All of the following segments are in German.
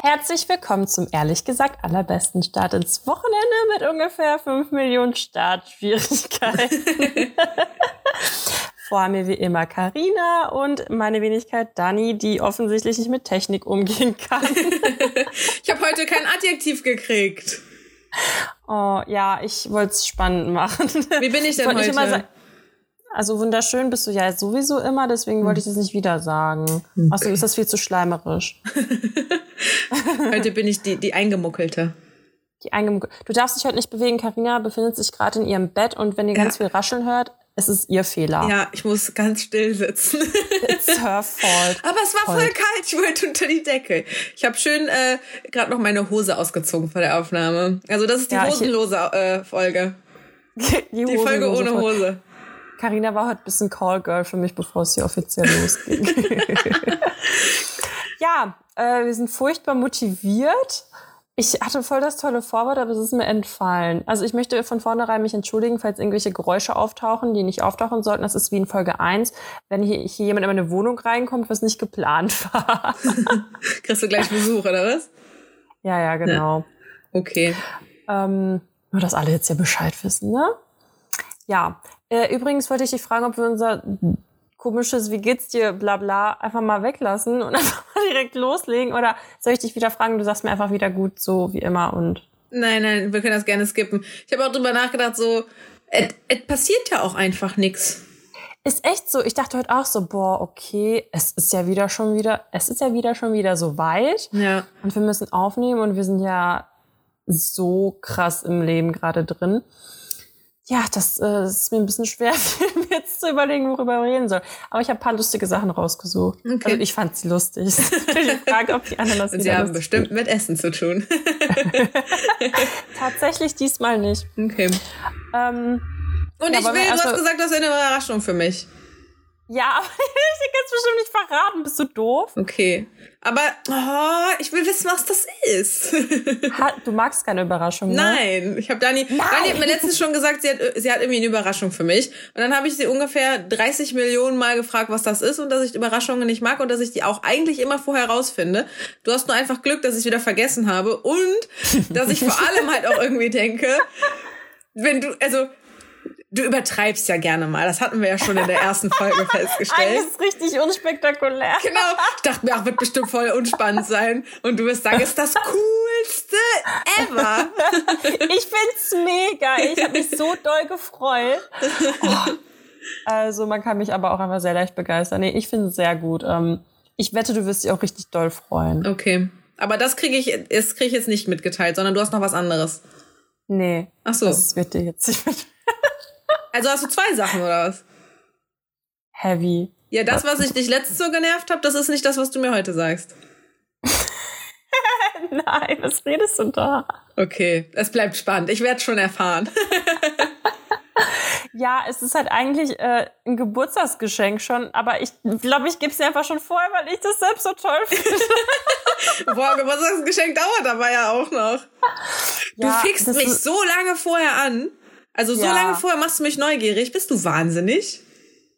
Herzlich willkommen zum ehrlich gesagt allerbesten Start ins Wochenende mit ungefähr 5 Millionen Startschwierigkeiten. Vor mir wie immer Karina und meine Wenigkeit Dani, die offensichtlich nicht mit Technik umgehen kann. ich habe heute kein Adjektiv gekriegt. Oh ja, ich wollte es spannend machen. Wie bin ich denn heute? Ich also wunderschön bist du ja sowieso immer, deswegen wollte ich das nicht wieder sagen. Außerdem ist das viel zu schleimerisch. heute bin ich die, die Eingemuckelte. Die Eingemuckelte. Du darfst dich heute nicht bewegen. Karina befindet sich gerade in ihrem Bett und wenn ihr ja. ganz viel rascheln hört, es ist ihr Fehler. Ja, ich muss ganz still sitzen. It's her fault. Aber es war voll, voll kalt, ich wollte unter die Decke. Ich habe schön äh, gerade noch meine Hose ausgezogen vor der Aufnahme. Also das ist die ja, hosenlose äh, Folge. Die, die Folge ohne Hose. Karina war heute ein bisschen Callgirl für mich, bevor es hier offiziell losging. ja, äh, wir sind furchtbar motiviert. Ich hatte voll das tolle Vorwort, aber es ist mir entfallen. Also ich möchte von vornherein mich entschuldigen, falls irgendwelche Geräusche auftauchen, die nicht auftauchen sollten. Das ist wie in Folge 1, wenn hier, hier jemand in meine Wohnung reinkommt, was nicht geplant war. Kriegst du gleich Besuch, oder was? Ja, ja, genau. Ja. Okay. Ähm, nur, dass alle jetzt hier Bescheid wissen, ne? Ja. Äh, übrigens wollte ich dich fragen, ob wir unser komisches, wie geht's dir, bla bla, einfach mal weglassen und einfach mal direkt loslegen? Oder soll ich dich wieder fragen, du sagst mir einfach wieder gut, so wie immer und. Nein, nein, wir können das gerne skippen. Ich habe auch drüber nachgedacht, so, es passiert ja auch einfach nix. Ist echt so. Ich dachte heute auch so, boah, okay, es ist ja wieder schon wieder, es ist ja wieder schon wieder so weit. Ja. Und wir müssen aufnehmen und wir sind ja so krass im Leben gerade drin ja, das, äh, ist mir ein bisschen schwer, mir jetzt zu überlegen, worüber ich reden soll. Aber ich habe paar lustige Sachen rausgesucht. Okay. Also ich fand sie lustig. ich frage, ob die anderen das Und sie haben bestimmt mit Essen zu tun. Tatsächlich diesmal nicht. Okay. Ähm, Und ja, ich will, du hast gesagt, das ist eine Überraschung für mich. Ja, aber ich kann es bestimmt nicht verraten. Bist du doof? Okay. Aber oh, ich will wissen, was das ist. ha, du magst keine Überraschung, ne? Nein, ich habe Dani, Nein. Dani hat mir letztens schon gesagt, sie hat, sie hat irgendwie eine Überraschung für mich. Und dann habe ich sie ungefähr 30 Millionen Mal gefragt, was das ist und dass ich Überraschungen nicht mag und dass ich die auch eigentlich immer vorher rausfinde. Du hast nur einfach Glück, dass ich wieder vergessen habe und dass ich vor allem halt auch irgendwie denke, wenn du, also Du übertreibst ja gerne mal. Das hatten wir ja schon in der ersten Folge festgestellt. Das ist richtig unspektakulär. Genau. Ich dachte mir, ach, wird bestimmt voll unspannend sein. Und du wirst sagen, ist das coolste ever. Ich find's mega. Ich habe mich so doll gefreut. Oh. Also man kann mich aber auch einfach sehr leicht begeistern. Nee, ich finde es sehr gut. Ähm, ich wette, du wirst dich auch richtig doll freuen. Okay. Aber das kriege ich, das krieg ich jetzt nicht mitgeteilt, sondern du hast noch was anderes. Nee. Ach so. Das wird dir jetzt nicht mit. Also hast du zwei Sachen oder was? Heavy. Ja, das, was ich dich letztes so genervt habe, das ist nicht das, was du mir heute sagst. Nein, was redest du da? Okay, es bleibt spannend. Ich werde schon erfahren. ja, es ist halt eigentlich äh, ein Geburtstagsgeschenk schon, aber ich glaube, ich gebe es dir einfach schon vorher, weil ich das selbst so toll finde. Boah, Geburtstagsgeschenk dauert aber ja auch noch. Ja, du fixst mich so lange vorher an. Also so ja. lange vorher machst du mich neugierig. Bist du wahnsinnig?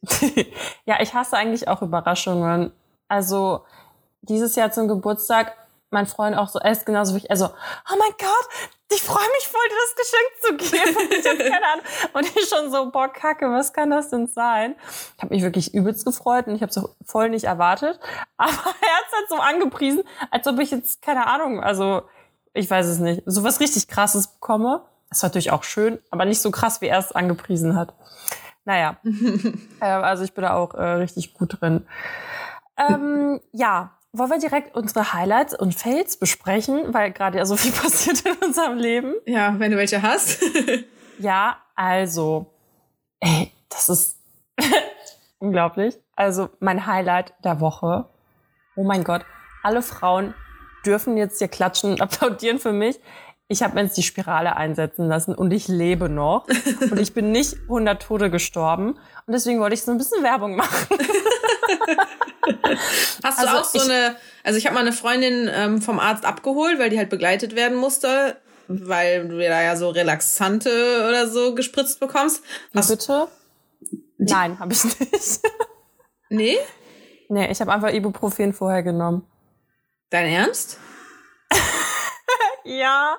ja, ich hasse eigentlich auch Überraschungen. Also dieses Jahr zum Geburtstag, mein Freund auch so, er ist genauso wie ich, also, oh mein Gott, ich freue mich voll, dir das Geschenk zu geben. Und ich keine Ahnung. Und ich schon so, boah, kacke, was kann das denn sein? Ich habe mich wirklich übelst gefreut und ich habe es so voll nicht erwartet. Aber er hat es halt so angepriesen, als ob ich jetzt, keine Ahnung, also ich weiß es nicht, so was richtig krasses bekomme. Ist natürlich auch schön, aber nicht so krass, wie er es angepriesen hat. Naja, äh, also ich bin da auch äh, richtig gut drin. Ähm, ja, wollen wir direkt unsere Highlights und Fails besprechen, weil gerade ja so viel passiert in unserem Leben. Ja, wenn du welche hast. ja, also, ey, das ist unglaublich. Also mein Highlight der Woche. Oh mein Gott, alle Frauen dürfen jetzt hier klatschen und applaudieren für mich ich habe mir jetzt die Spirale einsetzen lassen und ich lebe noch. und ich bin nicht 100 Tode gestorben. Und deswegen wollte ich so ein bisschen Werbung machen. Hast du also auch so eine, also ich habe mal eine Freundin ähm, vom Arzt abgeholt, weil die halt begleitet werden musste, weil du da ja so Relaxante oder so gespritzt bekommst. Hast bitte? Die Nein, habe ich nicht. nee? Nee, ich habe einfach Ibuprofen vorher genommen. Dein Ernst? ja.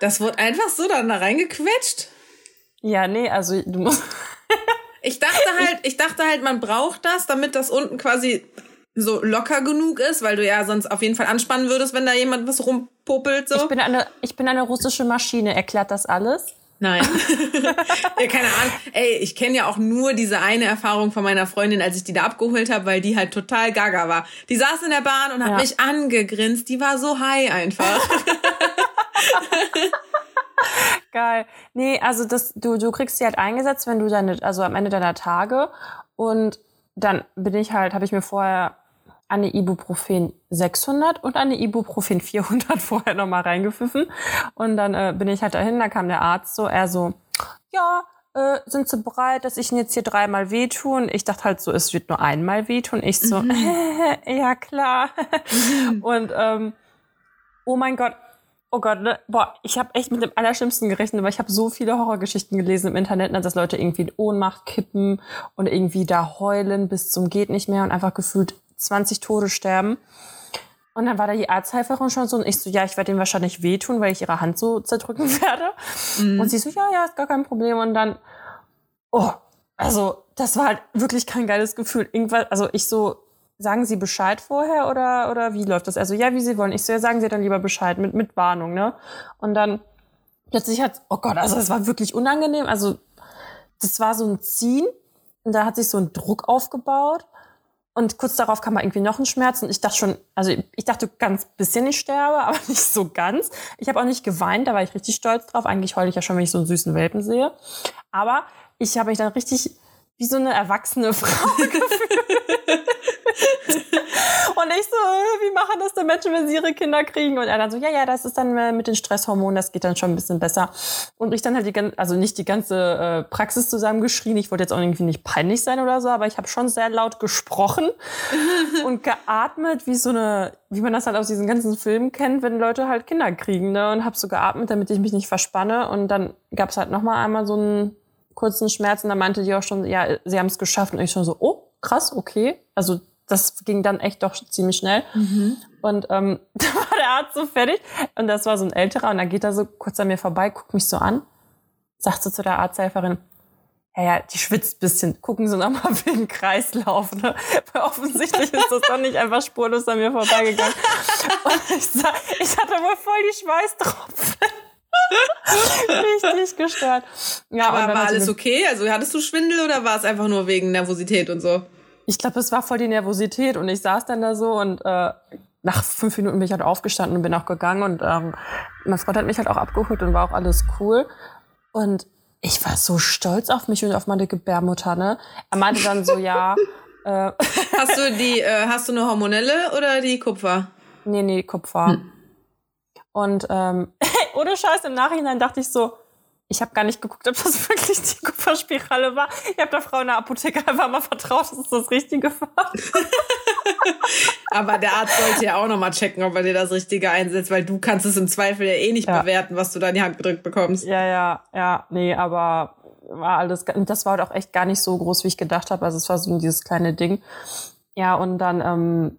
Das wurde einfach so dann da reingequetscht. Ja, nee, also du musst. ich dachte halt, ich dachte halt, man braucht das, damit das unten quasi so locker genug ist, weil du ja sonst auf jeden Fall anspannen würdest, wenn da jemand was rumpopelt. So. Ich bin eine, ich bin eine russische Maschine. Erklärt das alles? Nein. ja, keine Ahnung. Ey, ich kenne ja auch nur diese eine Erfahrung von meiner Freundin, als ich die da abgeholt habe, weil die halt total gaga war. Die saß in der Bahn und hat ja. mich angegrinst. Die war so high einfach. Geil. Nee, also das, du, du kriegst sie halt eingesetzt, wenn du deine, also am Ende deiner Tage und dann bin ich halt, habe ich mir vorher eine Ibuprofen 600 und eine Ibuprofen 400 vorher nochmal reingepfiffen. Und dann äh, bin ich halt dahin, da kam der Arzt so, er so, ja, äh, sind Sie bereit, dass ich Ihnen jetzt hier dreimal wehtun? Ich dachte halt so, es wird nur einmal wehtun. Ich so, mhm. ja klar. Mhm. Und ähm, oh mein Gott, oh Gott, ne? boah, ich habe echt mit dem Allerschlimmsten gerechnet, weil ich habe so viele Horrorgeschichten gelesen im Internet, ne, dass Leute irgendwie in Ohnmacht kippen und irgendwie da heulen bis zum geht nicht mehr und einfach gefühlt 20 Tode sterben. Und dann war da die Arzthelferin schon so und ich so, ja, ich werde ihm wahrscheinlich wehtun, weil ich ihre Hand so zerdrücken werde. Mhm. Und sie so, ja, ja, ist gar kein Problem. Und dann, oh, also das war halt wirklich kein geiles Gefühl. Irgendwas, also ich so, sagen Sie Bescheid vorher oder, oder wie läuft das? Also ja, wie Sie wollen. Ich so, ja, sagen Sie dann lieber Bescheid mit, mit Warnung, ne? Und dann plötzlich hat, oh Gott, also es war wirklich unangenehm. Also das war so ein Ziehen und da hat sich so ein Druck aufgebaut. Und kurz darauf kam mal irgendwie noch ein Schmerz und ich dachte schon, also ich dachte ganz bisschen, ich sterbe, aber nicht so ganz. Ich habe auch nicht geweint, da war ich richtig stolz drauf. Eigentlich heule ich ja schon, wenn ich so einen süßen Welpen sehe. Aber ich habe mich dann richtig wie so eine erwachsene Frau gefühlt. und ich so, äh, wie machen das denn Menschen, wenn sie ihre Kinder kriegen? Und er dann so, ja, ja, das ist dann äh, mit den Stresshormonen, das geht dann schon ein bisschen besser. Und ich dann halt die ganze, also nicht die ganze äh, Praxis zusammengeschrien. Ich wollte jetzt auch irgendwie nicht peinlich sein oder so, aber ich habe schon sehr laut gesprochen und geatmet, wie so eine, wie man das halt aus diesen ganzen Filmen kennt, wenn Leute halt Kinder kriegen, ne? Und habe so geatmet, damit ich mich nicht verspanne. Und dann gab es halt noch mal einmal so einen kurzen Schmerz und da meinte die auch schon, ja, sie haben es geschafft. Und ich schon so, oh, krass, okay. Also das ging dann echt doch ziemlich schnell. Mhm. Und ähm, da war der Arzt so fertig. Und das war so ein älterer. Und dann geht er so kurz an mir vorbei, guckt mich so an, sagt so zu der Arzthelferin, ja, ja, die schwitzt ein bisschen. Gucken Sie nochmal wegen Kreislauf. Ne? Weil offensichtlich ist das doch nicht einfach spurlos an mir vorbeigegangen. Und ich, sag, ich hatte wohl voll die Schweißtropfen. Richtig gestört. Ja, aber war alles okay? Also hattest du Schwindel oder war es einfach nur wegen Nervosität und so? Ich glaube, es war voll die Nervosität und ich saß dann da so und äh, nach fünf Minuten bin ich halt aufgestanden und bin auch gegangen und ähm, mein Freund hat mich halt auch abgeholt und war auch alles cool. Und ich war so stolz auf mich und auf meine Gebärmutter, ne? Er meinte dann so, ja. Äh, hast du die, äh, hast du eine hormonelle oder die Kupfer? Nee, nee, Kupfer. Hm. Und ähm, ohne Scheiß, im Nachhinein dachte ich so, ich habe gar nicht geguckt, ob das wirklich die Kupferspirale war. Ich habe der Frau in der Apotheke einfach mal vertraut, dass es das Richtige war. Aber der Arzt sollte ja auch nochmal checken, ob er dir das Richtige einsetzt, weil du kannst es im Zweifel ja eh nicht ja. bewerten, was du da in die Hand gedrückt bekommst. Ja, ja, ja, nee, aber war alles, das war halt auch echt gar nicht so groß, wie ich gedacht habe. Also es war so dieses kleine Ding. Ja, und dann ähm,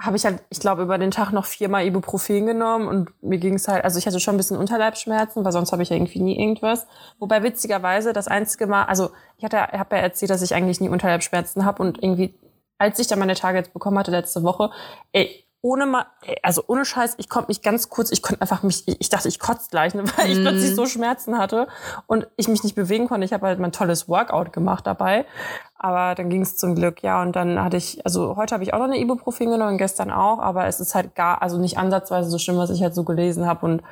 habe ich halt, ich glaube, über den Tag noch viermal Ibuprofen genommen und mir ging es halt, also ich hatte schon ein bisschen Unterleibsschmerzen, weil sonst habe ich ja irgendwie nie irgendwas. Wobei witzigerweise das einzige Mal, also ich hatte, habe ja erzählt, dass ich eigentlich nie Unterleibsschmerzen habe und irgendwie, als ich dann meine Tage jetzt bekommen hatte letzte Woche, ey, ohne mal, also ohne Scheiß, ich konnte mich ganz kurz, ich konnte einfach mich, ich dachte, ich kotze gleich, ne, weil ich mm. plötzlich so Schmerzen hatte und ich mich nicht bewegen konnte. Ich habe halt mein tolles Workout gemacht dabei, aber dann ging es zum Glück, ja. Und dann hatte ich, also heute habe ich auch noch eine Ibuprofen genommen, gestern auch, aber es ist halt gar, also nicht ansatzweise so schlimm, was ich halt so gelesen habe. Und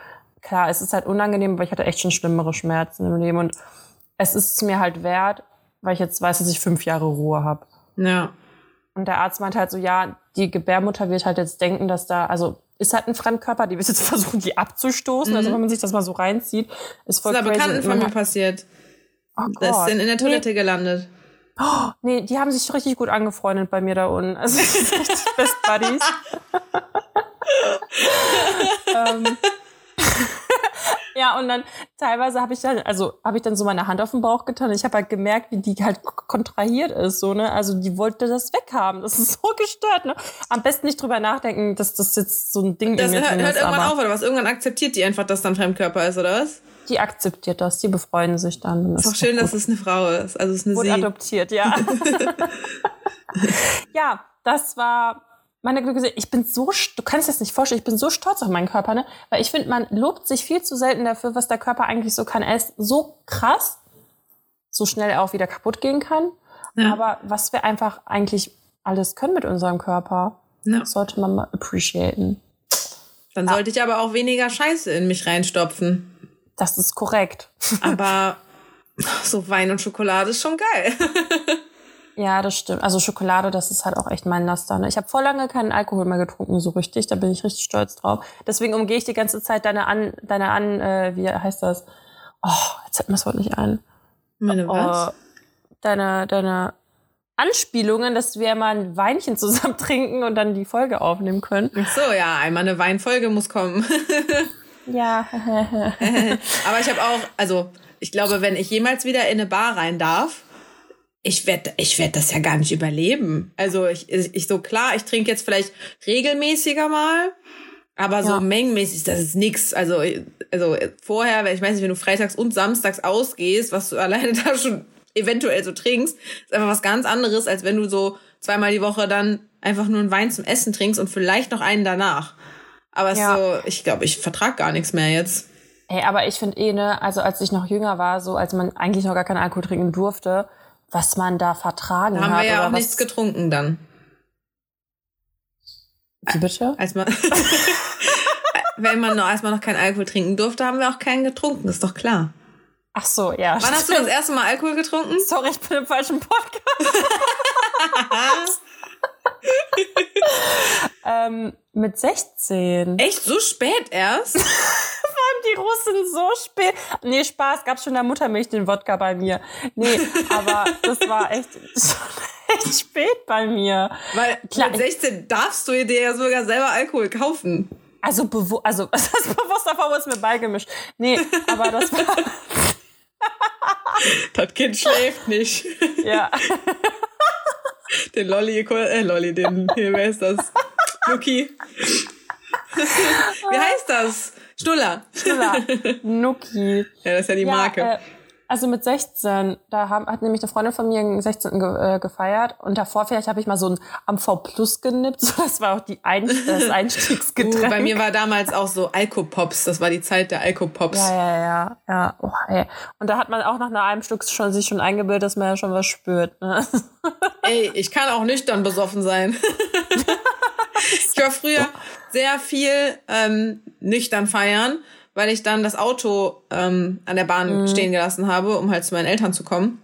klar, es ist halt unangenehm, aber ich hatte echt schon schlimmere Schmerzen im Leben und es ist mir halt wert, weil ich jetzt weiß, dass ich fünf Jahre Ruhe habe. Ja. Und der Arzt meinte halt so, ja, die Gebärmutter wird halt jetzt denken, dass da, also ist halt ein Fremdkörper, die wird jetzt versuchen, die abzustoßen. Mhm. Also wenn man sich das mal so reinzieht, ist voll Das ist aber Bekannten von mir passiert. Oh das ist in, in der Toilette nee. gelandet. Oh, nee, die haben sich richtig gut angefreundet bei mir da unten. Also richtig Best Buddies. ähm, Ja, und dann teilweise habe ich dann, also habe ich dann so meine Hand auf den Bauch getan. Und ich habe halt gemerkt, wie die halt kontrahiert ist, so ne. Also die wollte das weghaben. Das ist so gestört, ne. Am besten nicht drüber nachdenken, dass das jetzt so ein Ding Das in mir hört, drin hört ist. irgendwann aber auf, oder was? Irgendwann akzeptiert die einfach, dass dann Fremdkörper ist, oder was? Die akzeptiert das, die befreuen sich dann. dann Ist doch schön, dass es eine Frau ist. Also es ist eine Wurde Sie. adoptiert, ja. ja, das war meine Glückliche. Ich bin so, du kannst das nicht vorstellen, ich bin so stolz auf meinen Körper, ne? Weil ich finde, man lobt sich viel zu selten dafür, was der Körper eigentlich so kann. Er ist so krass, so schnell er auch wieder kaputt gehen kann. Ja. Aber was wir einfach eigentlich alles können mit unserem Körper, Ja. das sollte man mal appreciaten. Dann sollte ich aber auch weniger Scheiße in mich reinstopfen. Das ist korrekt. Aber so Wein und Schokolade ist schon geil. Ja, das stimmt. Also Schokolade, das ist halt auch echt mein Laster. Ne? Ich habe vor lange keinen Alkohol mehr getrunken, so richtig. Da bin ich richtig stolz drauf. Deswegen umgehe ich die ganze Zeit deine an, deine an, äh, wie heißt das? Oh, jetzt fällt mir das Wort nicht ein. Meine was? Oh, deine, deine Anspielungen, dass wir mal ein Weinchen zusammen trinken und dann die Folge aufnehmen können. Ach so, ja, einmal eine Weinfolge muss kommen. Ja. Aber ich habe auch, also ich glaube, wenn ich jemals wieder in eine Bar rein darf, ich werde ich werd das ja gar nicht überleben. Also ich, ich so klar, ich trinke jetzt vielleicht regelmäßiger mal, aber so Ja. mengenmäßig, das ist nix. Also, also vorher, ich weiß nicht, wenn du freitags und samstags ausgehst, was du alleine da schon eventuell so trinkst, ist einfach was ganz anderes, als wenn du so zweimal die Woche dann einfach nur einen Wein zum Essen trinkst und vielleicht noch einen danach. Aber Ja. so, ich glaube, ich vertrag gar nichts mehr jetzt. Ey, aber ich finde eh, ne, also als ich noch jünger war, so als man eigentlich noch gar keinen Alkohol trinken durfte, was man da vertragen Da haben hat. wir ja auch nichts getrunken dann. Wie bitte? Als man, wenn man noch, als man noch keinen Alkohol trinken durfte, haben wir auch keinen getrunken, ist doch klar. Ach so, ja. Wann hast du das erste Mal Alkohol getrunken? Sorry, ich bin im falschen Podcast. ähm, mit 16. Echt so spät erst? Die Russen so spät. Nee, Spaß, gab schon der Muttermilch den Wodka bei mir. Nee, aber das war echt, echt spät bei mir. Weil Klar, mit 16 darfst du dir ja sogar selber Alkohol kaufen. Also, bewu also das bewusst davor wurde es mir beigemischt. Nee, aber das war, Das Kind schläft nicht. ja. Den Lolli, äh, Lolli, den, hier, wer ist das? Luki. Wie heißt das? Schnuller. Klar. Nuki. Ja, das ist ja die Marke. äh, also mit 16, da haben, hat nämlich eine Freundin von mir einen 16. Ge äh, gefeiert und davor vielleicht habe ich mal so ein AMV Plus genippt. So, das war auch die Ein das Einstiegsgetränk. Uh, bei mir war damals auch so Alkopops. Das war die Zeit der Alkopops. ja, ja, ja, ja. Oh, ey. Und da hat man auch nach nach einem Stück schon sich schon eingebildet, dass man ja schon was spürt. Ne? Ey, ich kann auch nüchtern besoffen sein. ich war früher sehr viel ähm, nüchtern feiern, weil ich dann das Auto ähm, an der Bahn Mhm. stehen gelassen habe, um halt zu meinen Eltern zu kommen.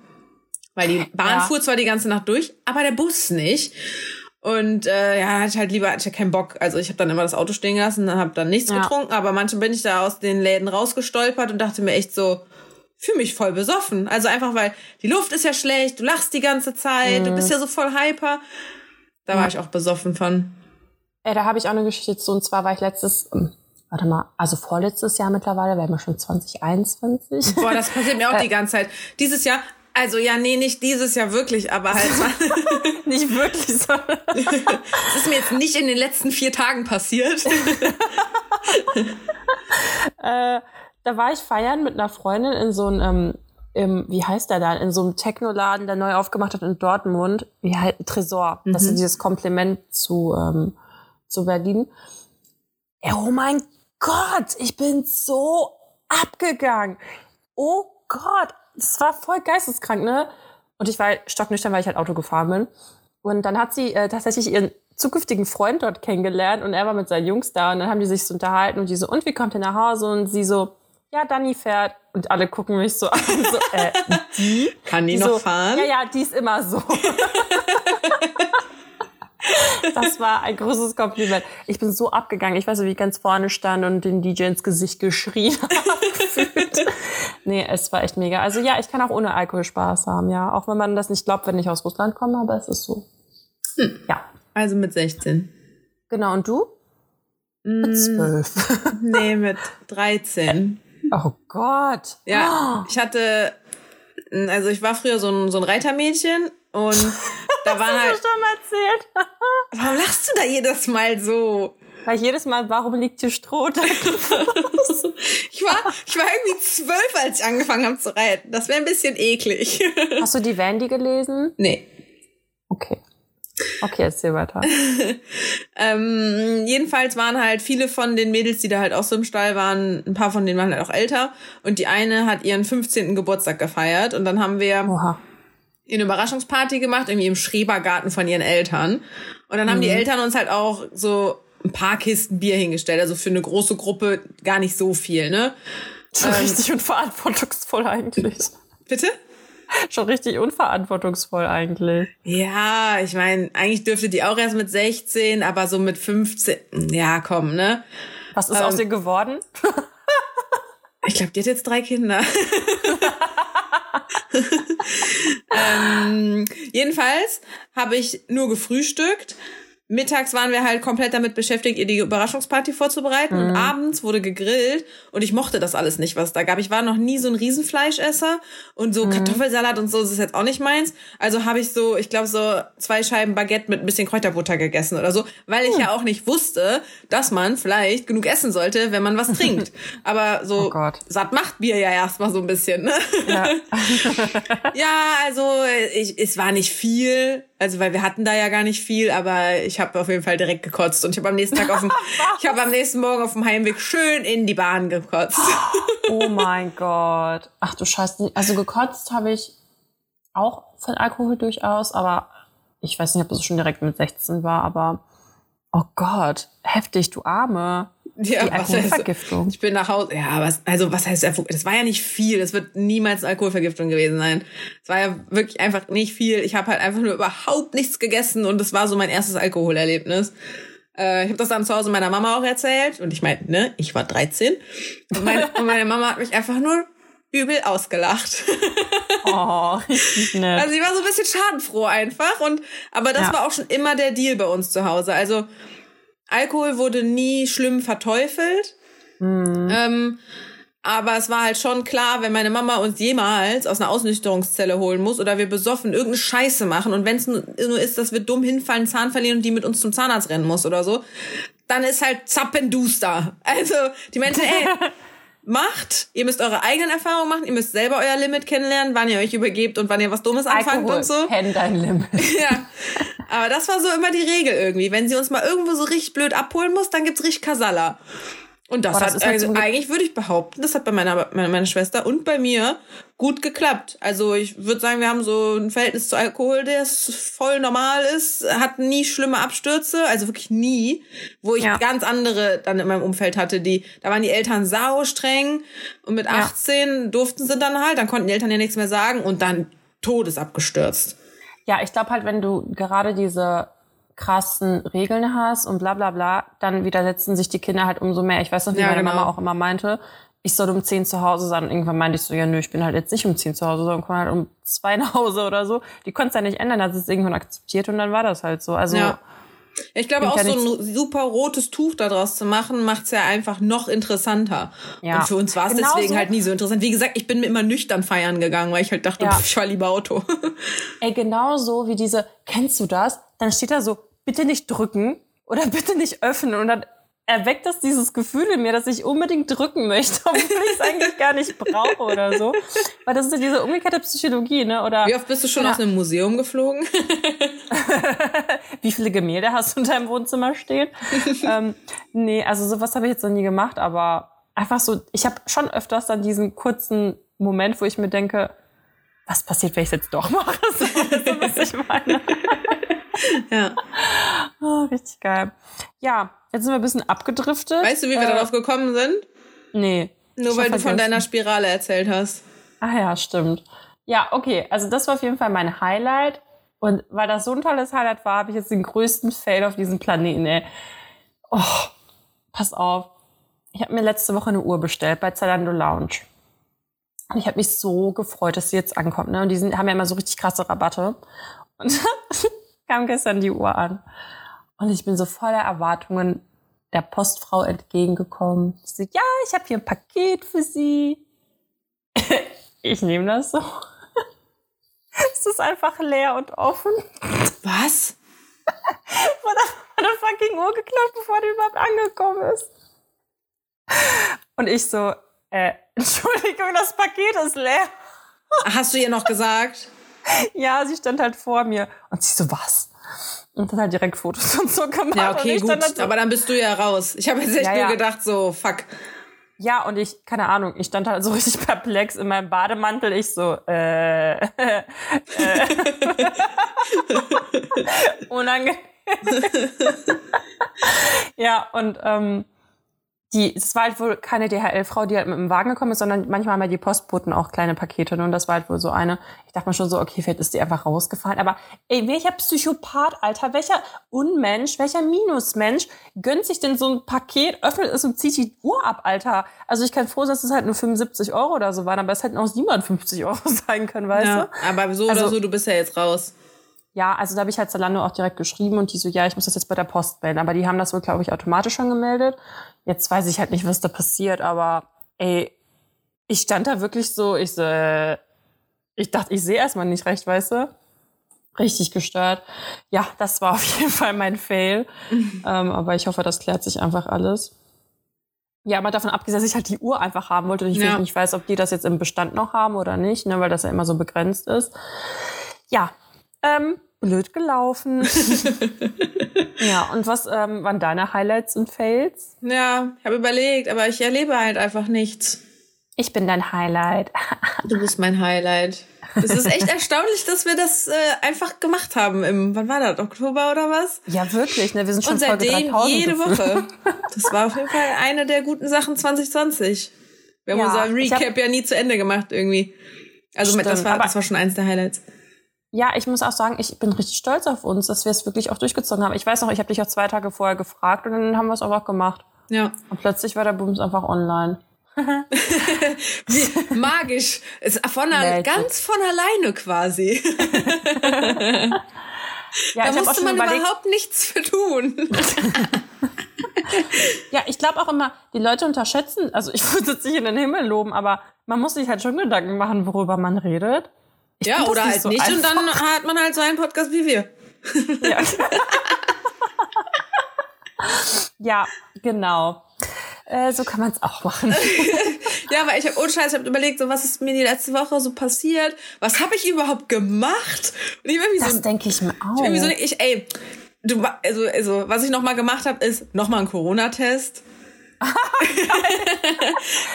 Weil die Bahn Ja. fuhr zwar die ganze Nacht durch, aber der Bus nicht. Und äh, ja, hatte ich halt lieber, hatte ich keinen Bock. Also ich habe dann immer das Auto stehen gelassen, dann habe dann nichts Ja. getrunken, aber manchmal bin ich da aus den Läden rausgestolpert und dachte mir echt so, fühle mich voll besoffen. Also einfach, weil die Luft ist ja schlecht, du lachst die ganze Zeit, du bist ja so voll hyper. Da war ich auch besoffen von. Ey, da habe ich auch eine Geschichte zu. Und zwar war ich letztes, ähm, warte mal, also vorletztes Jahr mittlerweile, wir haben ja schon 2021. Boah, das passiert mir auch die ganze Zeit. Dieses Jahr, also ja, nee, nicht dieses Jahr wirklich, aber halt, Nicht wirklich so. es ist mir jetzt nicht in den letzten vier Tagen passiert. äh, da war ich feiern mit einer Freundin in so einem, ähm, im, wie heißt der da, in so einem Technoladen, der neu aufgemacht hat in Dortmund. Wie heißt, Tresor. Das ist dieses Kompliment zu, ähm, zu Berlin. Oh mein Gott, ich bin so abgegangen. Oh Gott, das war voll geisteskrank, ne? Und ich war stocknüchtern, weil ich halt Auto gefahren bin. Und dann hat sie äh, tatsächlich ihren zukünftigen Freund dort kennengelernt und er war mit seinen Jungs da und dann haben die sich so unterhalten und die so, und wie kommt ihr nach Hause? Und sie so, ja, Dani fährt. Und alle gucken mich so an, so, äh, die? Kann die Die noch so, fahren? Ja, ja, die ist immer so. das war ein großes Kompliment. Ich bin so abgegangen. Ich weiß nicht, wie ich ganz vorne stand und den DJ ins Gesicht geschrien habe. nee, es war echt mega. Also ja, ich kann auch ohne Alkohol Spaß haben, ja. Auch wenn man das nicht glaubt, wenn ich aus Russland komme, aber es ist so. Ja, Also mit 16. genau. Und du? Mit zwölf. Nee, mit 13. Oh Gott. Ja, ich hatte, also ich war früher so ein, so ein Reitermädchen und da waren halt. Hast du schon mal erzählt? Warum lachst du da jedes Mal so? Weil jedes Mal, warum liegt hier Stroh da? ich war, ich war irgendwie zwölf, als ich angefangen habe zu reiten. Das wäre ein bisschen eklig. Hast du die Vandy gelesen? Nee. Okay. Okay, erzähl weiter. ähm, jedenfalls waren halt viele von den Mädels, die da halt auch so im Stall waren, ein paar von denen waren halt auch älter. Und die eine hat ihren 15. Geburtstag gefeiert. Und dann haben wir Oha. Eine Überraschungsparty gemacht, irgendwie im Schrebergarten von ihren Eltern. Und dann haben die Eltern uns halt auch so ein paar Kisten Bier hingestellt. Also für eine große Gruppe gar nicht so viel, ne? Schon richtig unverantwortungsvoll eigentlich. Bitte? Schon richtig unverantwortungsvoll eigentlich. Ja, ich meine, eigentlich dürfte die auch erst mit 16, aber so mit 15, ja, komm, ne? Was ist aus ihr geworden? Ich glaube, die hat jetzt drei Kinder. ähm, jedenfalls habe ich nur gefrühstückt. Mittags waren wir halt komplett damit beschäftigt, ihr die Überraschungsparty vorzubereiten. Und abends wurde gegrillt. Und ich mochte das alles nicht, was da gab. Ich war noch nie so ein Riesenfleischesser. Und so Kartoffelsalat und so ist jetzt auch nicht meins. Also habe ich so, ich glaube, so zwei Scheiben Baguette mit ein bisschen Kräuterbutter gegessen oder so. Weil ich ja auch nicht wusste, dass man vielleicht genug essen sollte, wenn man was trinkt. Aber so Oh satt macht Bier ja erstmal so ein bisschen. Ne? Ja. Ja, also ich, es war nicht viel, also weil wir hatten da ja gar nicht viel, aber ich habe auf jeden Fall direkt gekotzt und ich habe am nächsten Tag auf dem, ich habe am nächsten Morgen auf dem Heimweg schön in die Bahn gekotzt. Oh mein Gott. Ach du Scheiße. Also gekotzt habe ich auch von Alkohol durchaus, aber ich weiß nicht, ob es schon direkt mit 16 war, aber oh Gott, heftig, du Arme. Ja, Die was heißt- Alkoholvergiftung. Ich bin nach Hause. Ja, was, also was heißt Erfolg? Das war ja nicht viel. Das wird niemals Alkoholvergiftung gewesen sein. Es war ja wirklich einfach nicht viel. Ich habe halt einfach nur überhaupt nichts gegessen und das war so mein erstes Alkoholerlebnis. Äh, ich habe das dann zu Hause meiner Mama auch erzählt und ich meine, ne, ich war 13 und meine, und meine Mama hat mich einfach nur übel ausgelacht. Oh, richtig nett. Also ich war so ein bisschen schadenfroh einfach und aber das Ja. war auch schon immer der Deal bei uns zu Hause. Also Alkohol wurde nie schlimm verteufelt. Ähm, aber es war halt schon klar, wenn meine Mama uns jemals aus einer Ausnüchterungszelle holen muss oder wir besoffen irgendeine Scheiße machen und wenn es nur nur ist, dass wir dumm hinfallen, Zahn verlieren und die mit uns zum Zahnarzt rennen muss oder so, dann ist halt zappenduster. Also die Menschen, ey, macht, ihr müsst eure eigenen Erfahrungen machen, ihr müsst selber euer Limit kennenlernen, wann ihr euch übergebt und wann ihr was Dummes anfangt Alkohol, und so. kenn dein Limit. Ja. Aber das war so immer die Regel irgendwie. Wenn sie uns mal irgendwo so richtig blöd abholen muss, dann gibt's richtig Kasala. Und das, Boah, das hat, halt also eigentlich würde ich behaupten, das hat bei meiner, meiner, Schwester und bei mir gut geklappt. Also ich würde sagen, wir haben so ein Verhältnis zu Alkohol, das voll normal ist, hat nie schlimme Abstürze, also wirklich nie, wo ich Ja. ganz andere dann in meinem Umfeld hatte, die, da waren die Eltern sau streng und mit 18 durften sie dann halt, dann konnten die Eltern ja nichts mehr sagen und dann todesabgestürzt. Ja, ich glaube halt, wenn du gerade diese krassen Regeln hast und bla bla bla, dann widersetzen sich die Kinder halt umso mehr. Ich weiß noch, wie Ja, meine genau. Mama auch immer meinte, ich soll um 10 zu Hause sein. Und irgendwann meinte ich so, ja nö, ich bin halt jetzt nicht um 10 zu Hause, sondern komme halt um 2 nach Hause oder so. Die konnte es ja nicht ändern, hat es irgendwann akzeptiert und dann war das halt so. Also Ja. Ich glaube, auch so ein super rotes Tuch daraus zu machen, macht's ja einfach noch interessanter. Ja. Und für uns war es Genauso- deswegen halt nie so interessant. Wie gesagt, ich bin immer nüchtern feiern gegangen, weil ich halt dachte, Ja. pff, ich fahr lieber Auto. Ey, genauso wie diese, kennst du das? Dann steht da so, bitte nicht drücken oder bitte nicht öffnen und dann erweckt das dieses Gefühl in mir, dass ich unbedingt drücken möchte, obwohl ich es eigentlich gar nicht brauche oder so. Weil das ist ja diese umgekehrte Psychologie, ne? Oder Wie oft bist du schon aus einem Museum geflogen? wie viele Gemälde hast du in deinem Wohnzimmer stehen? ähm, nee, also sowas habe ich jetzt noch nie gemacht, aber einfach so, ich habe schon öfters dann diesen kurzen Moment, wo ich mir denke, was passiert, wenn ich es jetzt doch mache? So, was ich meine? Ja. Oh, richtig geil. Ja, jetzt sind wir ein bisschen abgedriftet. Weißt du, wie wir Äh, darauf gekommen sind? Nee. Nur weil du von deiner Spirale erzählt hast. Ah ja, stimmt. Ja, okay. Also das war auf jeden Fall mein Highlight. Und weil das so ein tolles Highlight war, habe ich jetzt den größten Fail auf diesem Planeten. Ey. Oh, pass auf. Ich habe mir letzte Woche eine Uhr bestellt bei Zalando Lounge. Und ich habe mich so gefreut, dass sie jetzt ankommt. Ne? Und die sind, haben ja immer so richtig krasse Rabatte. Und kam gestern die Uhr an. Und ich bin so voller Erwartungen der Postfrau entgegengekommen. Sie sagt, ja, ich habe hier ein Paket für Sie. ich nehme das so. es ist einfach leer und offen. Was? Wurde eine fucking Uhr geklaut, bevor die überhaupt angekommen ist. Und ich so, äh, Entschuldigung, das Paket ist leer. Hast du ihr noch gesagt? ja, sie stand halt vor mir. Und sie so, was? Und dann halt direkt Fotos und so gemacht. Ja, okay, gut. Halt so, aber dann bist du ja raus. Ich habe jetzt echt ja, nur ja. gedacht, so, fuck. Ja, und ich, keine Ahnung, ich stand halt so richtig perplex in meinem Bademantel. Ich so, äh, äh. unangenehm. ja, und ähm, die, es war halt wohl keine DHL-Frau, die halt mit dem Wagen gekommen ist, sondern manchmal haben ja die Postboten auch kleine Pakete. Ne? Und das war halt wohl so eine. Ich dachte mir schon so, okay, vielleicht ist die einfach rausgefallen. Aber ey, welcher Psychopath, Alter, welcher Unmensch, welcher Minusmensch gönnt sich denn so ein Paket, öffnet es und zieht die Uhr ab, Alter? Also ich kann froh, dass es halt nur 75 Euro oder so waren, aber es hätten auch 57 Euro sein können, weißt ja, du? Aber so also, oder so, du bist ja jetzt raus. Ja, also da habe ich halt Zalando auch direkt geschrieben und die so, ja, ich muss das jetzt bei der Post melden. Aber die haben das wohl, glaube ich, automatisch schon gemeldet. Jetzt weiß ich halt nicht, was da passiert, aber ey, ich stand da wirklich so, ich so, äh, ich dachte, ich sehe erstmal nicht recht, weißt du? Richtig gestört. Ja, das war auf jeden Fall mein Fail. Ähm, aber ich hoffe, das klärt sich einfach alles. Ja, aber davon abgesehen, dass ich halt die Uhr einfach haben wollte und ich ja. nicht weiß, ob die das jetzt im Bestand noch haben oder nicht, ne, weil das ja immer so begrenzt ist. Ja, ähm, blöd gelaufen. ja, und was ähm, waren deine Highlights und Fails? Ja, ich habe überlegt, aber ich erlebe halt einfach nichts. Ich bin dein Highlight. du bist mein Highlight. Es ist echt erstaunlich, dass wir das äh, einfach gemacht haben im, wann war das, Oktober oder was? Ja, wirklich, ne? Wir sind schon Und seitdem jede Woche. Das war auf jeden Fall eine der guten Sachen 2020. Wir haben ja, unser Recap hab, ja nie zu Ende gemacht irgendwie. Also stimmt, das, war, das war schon eins der Highlights. Ja, ich muss auch sagen, ich bin richtig stolz auf uns, dass wir es wirklich auch durchgezogen haben. Ich weiß noch, ich habe dich auch zwei Tage vorher gefragt und dann haben wir es auch gemacht. Ja. Und plötzlich war der Booms einfach online. Wie magisch. Ist von ganz von alleine quasi. ja, da musste man überlegt, überhaupt nichts für tun. ja, ich glaube auch immer, die Leute unterschätzen, also ich würde jetzt nicht in den Himmel loben, aber man muss sich halt schon Gedanken machen, worüber man redet. Ich ja, oder halt so nicht und dann hat man halt so einen Podcast wie wir. Ja, ja genau. Äh, so kann man es auch machen. ja, aber ich habe ohne Scheiß, ich habe überlegt, so was ist mir die letzte Woche so passiert? Was habe ich überhaupt gemacht? Und ich irgendwie das so, denke ich mir auch. Ich, so, ich ey, du, also, also was ich noch mal gemacht habe, ist noch mal ein Corona-Test.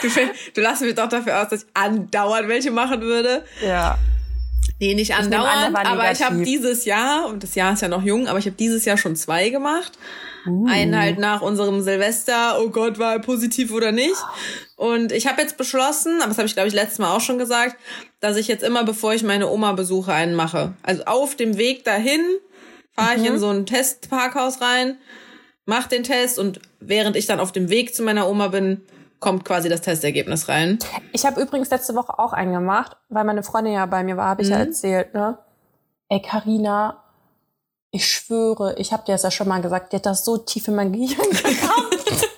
du, du lässt mich doch dafür aus, dass ich andauernd welche machen würde. Ja. Nee, nicht andauernd, an, aber ich habe dieses Jahr, und das Jahr ist ja noch jung, aber ich habe dieses Jahr schon zwei gemacht. Uh. Einen halt nach unserem Silvester, oh Gott, war er positiv oder nicht. Und ich habe jetzt beschlossen, aber das habe ich glaube ich letztes Mal auch schon gesagt, dass ich jetzt immer, bevor ich meine Oma besuche, einen mache. Also auf dem Weg dahin fahre ich mhm. in so ein Testparkhaus rein, mach den Test und während ich dann auf dem Weg zu meiner Oma bin, kommt quasi das Testergebnis rein. Ich habe übrigens letzte Woche auch einen gemacht, weil meine Freundin ja bei mir war, habe ich mhm. ja erzählt, ne? Ey, Carina, ich schwöre, ich habe dir das ja schon mal gesagt, die hat das so tief in mein Gehirn gekramt.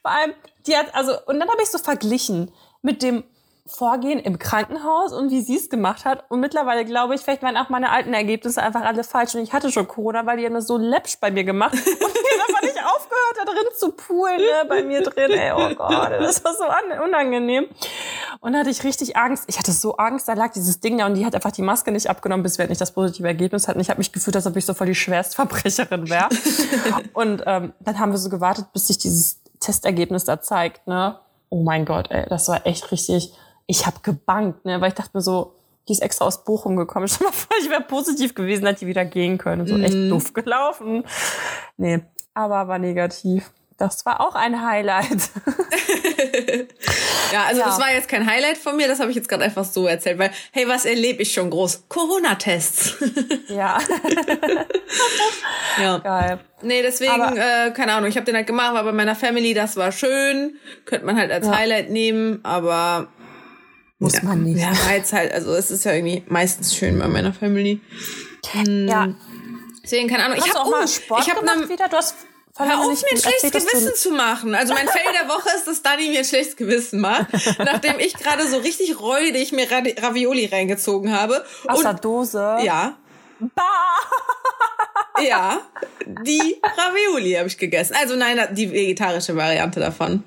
Vor allem, die hat, also, und dann habe ich so verglichen mit dem Vorgehen im Krankenhaus und wie sie es gemacht hat. Und mittlerweile glaube ich, vielleicht waren auch meine alten Ergebnisse einfach alle falsch. Und ich hatte schon Corona, weil die haben das so läppsch bei mir gemacht. Und die haben einfach nicht aufgehört, da drin zu poolen, ne, bei mir drin. Ey, oh Gott, das war so unangenehm. Und da hatte ich richtig Angst. Ich hatte so Angst, da lag dieses Ding da und die hat einfach die Maske nicht abgenommen, bis wir nicht das positive Ergebnis hatten. Ich habe mich gefühlt, als ob ich so voll die Schwerstverbrecherin wäre. und ähm, dann haben wir so gewartet, bis sich dieses Testergebnis da zeigt, ne? Oh mein Gott, ey, das war echt richtig ich habe gebankt, ne, weil ich dachte mir so, die ist extra aus Bochum gekommen. Stell mal vor, ich wäre positiv gewesen, hätte die wieder gehen können. So mm. echt mhm. doof gelaufen. Nee, aber war negativ. Das war auch ein Highlight. ja, also ja. das war jetzt kein Highlight von mir, das habe ich jetzt gerade einfach so erzählt, weil, hey, was erlebe ich schon groß? Corona-Tests. ja. ja. Geil. Nee, deswegen, aber, äh, keine Ahnung, ich habe den halt gemacht, war bei meiner Family, das war schön. Könnte man halt als ja. Highlight nehmen, aber muss ja, man nicht. Ja, jetzt halt, also es ist ja irgendwie meistens schön bei meiner Family. Hm. Ja. Deswegen, keine Ahnung. Hast ich habe auch mal Sport ich hab gemacht ne, wieder? Du hast Hör auf, mir ein schlechtes Gewissen zu machen. Also mein Fail der Woche ist, dass Dani mir ein schlechtes Gewissen macht, nachdem ich gerade so richtig räudig mir Ravioli reingezogen habe. Aus der Dose. ja, Bah! ja, die Ravioli habe ich gegessen. Also nein, die vegetarische Variante davon.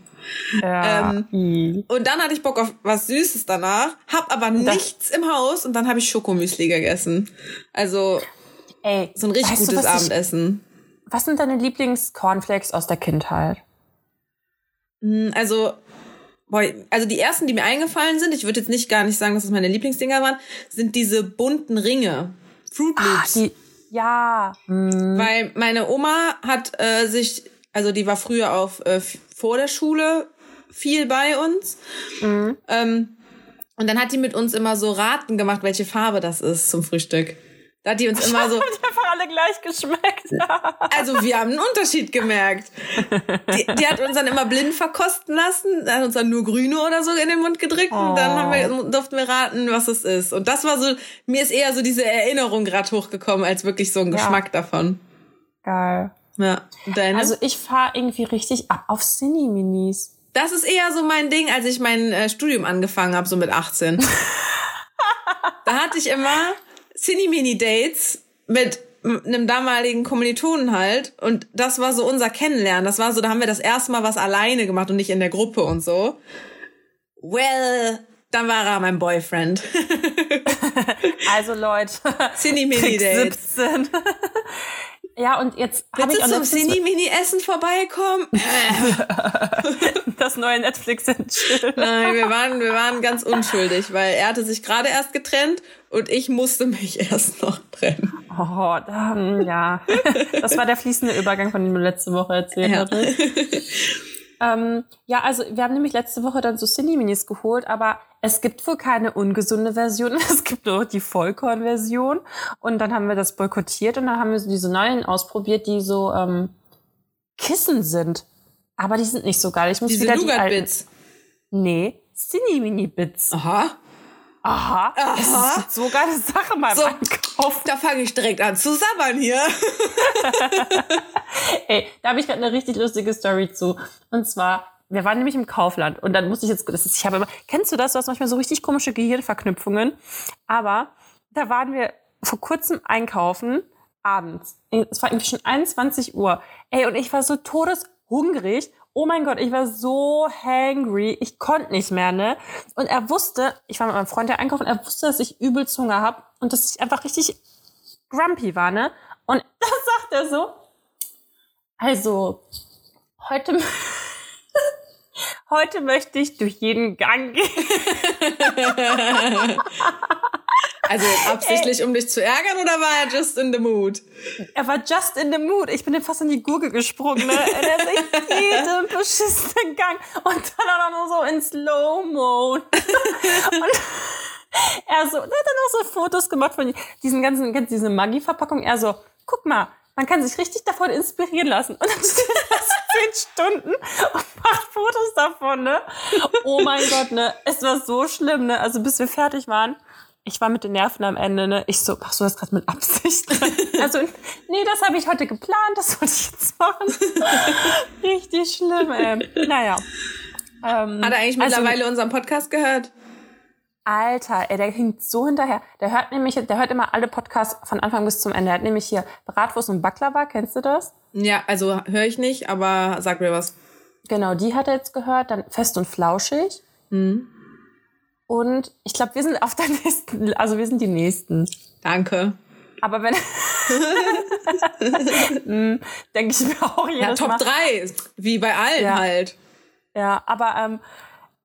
Ja. Ähm. Und dann hatte ich Bock auf was Süßes danach, hab aber nichts im Haus und dann habe ich Schokomüsli gegessen. Also Ey, so ein richtig weißt du, gutes was ich- Abendessen. Was sind deine Lieblings-Cornflakes aus der Kindheit? Mm, Also, boy, also die ersten, die mir eingefallen sind, ich würde jetzt nicht gar nicht sagen, dass das meine Lieblingsdinger waren, sind diese bunten Ringe. Fruit Ah, Loops. die, ja. Mm, Weil meine Oma hat äh, sich, also die war früher auf äh, vor der Schule viel bei uns. Mhm. Ähm, und dann hat die mit uns immer so Raten gemacht, welche Farbe das ist zum Frühstück. Da hat die uns immer so, die einfach alle gleich geschmeckt. also wir haben einen Unterschied gemerkt. Die, die hat uns dann immer blind verkosten lassen, hat uns dann nur grüne oder so in den Mund gedrückt und dann haben wir, durften wir raten, was es ist. Und das war so, mir ist eher so diese Erinnerung gerade hochgekommen, als wirklich so ein Geschmack davon. Geil. Ja. Deine? Also ich fahre irgendwie richtig ab auf Cine-Minis. Das ist eher so mein Ding, als ich mein äh, Studium angefangen habe, so mit 18. da hatte ich immer Cine-Mini-Dates mit einem damaligen Kommilitonen halt. Und das war so unser Kennenlernen. Das war so, da haben wir das erste Mal was alleine gemacht und nicht in der Gruppe und so. Well, dann war er mein Boyfriend. Also Leute, Cine-Mini-Dates. 17. ja, und jetzt habe ich auch zum letztens Cine-Mini-Essen vorbeikommen? das neue Netflix Chill. Nein, wir waren, wir waren ganz unschuldig, weil er hatte sich gerade erst getrennt und ich musste mich erst noch trennen. Oh, da, hm, ja. Das war der fließende Übergang, von dem du letzte Woche erzählt Ja. hattest. Ähm, ja, also wir haben nämlich letzte Woche dann so Cine-Minis geholt, aber es gibt wohl keine ungesunde Version, es gibt nur die Vollkorn-Version. Und dann haben wir das boykottiert und dann haben wir so diese neuen ausprobiert, die so ähm, Kissen sind. Aber die sind nicht so geil. Ich muss Diese wieder die alten. Nee, Cine-Mini-Bits. Aha. Aha. Aha. ist so geile Sache beim So. Einkaufen. Da fange ich direkt an zu sabbern hier. Ey, da habe ich gerade eine richtig lustige Story zu. Und zwar, wir waren nämlich im Kaufland und dann musste ich jetzt, das ist, ich habe immer, kennst du das? Du hast manchmal so richtig komische Gehirnverknüpfungen. Aber da waren wir vor kurzem einkaufen, abends. Es war irgendwie schon 21 Uhr. Ey, und ich war so todeshungrig. Oh mein Gott, ich war so hangry. Ich konnte nicht mehr, ne? Und er wusste, ich war mit meinem Freund ja einkaufen, er wusste, dass ich übelst Hunger habe und dass ich einfach richtig grumpy war, ne? Und da sagt er so, also, heute, heute möchte ich durch jeden Gang gehen. Also absichtlich, um dich zu ärgern oder war er just in the mood? Er war just in the mood. Ich bin ihm fast in die Gurgel gesprungen. Ne? Er ist echt jeden beschissenen Gang. Und dann auch noch so in Slow-Mo. Er so, er hat dann auch so Fotos gemacht von diesen ganzen, diese Maggi-Verpackung. Er so, guck mal, man kann sich richtig davon inspirieren lassen. Und dann steht zehn Stunden und macht Fotos davon, ne? Oh mein Gott, ne? Es war so schlimm, ne? Also bis wir fertig waren. Ich war mit den Nerven am Ende, ne? Ich so, machst du das gerade mit Absicht? Also, nee, das habe ich heute geplant, das wollte ich jetzt machen. Richtig schlimm, ey. Naja. Ähm, Hat er eigentlich also- mittlerweile unseren Podcast gehört? Alter, ey, der hinkt so hinterher. Der hört nämlich, der hört immer alle Podcasts von Anfang bis zum Ende. Er hat nämlich hier Bratwurst und Baklava, kennst du das? Ja, also höre ich nicht, aber sag mir was. Genau, die hat er jetzt gehört. Dann Fest und Flauschig. Hm. Und ich glaube, wir sind auf der nächsten, also wir sind die Nächsten. Danke. Aber wenn, Hm, denke ich mir auch jedes Ja, Top Mal. 3, wie bei allen Ja. halt. Ja, aber ähm,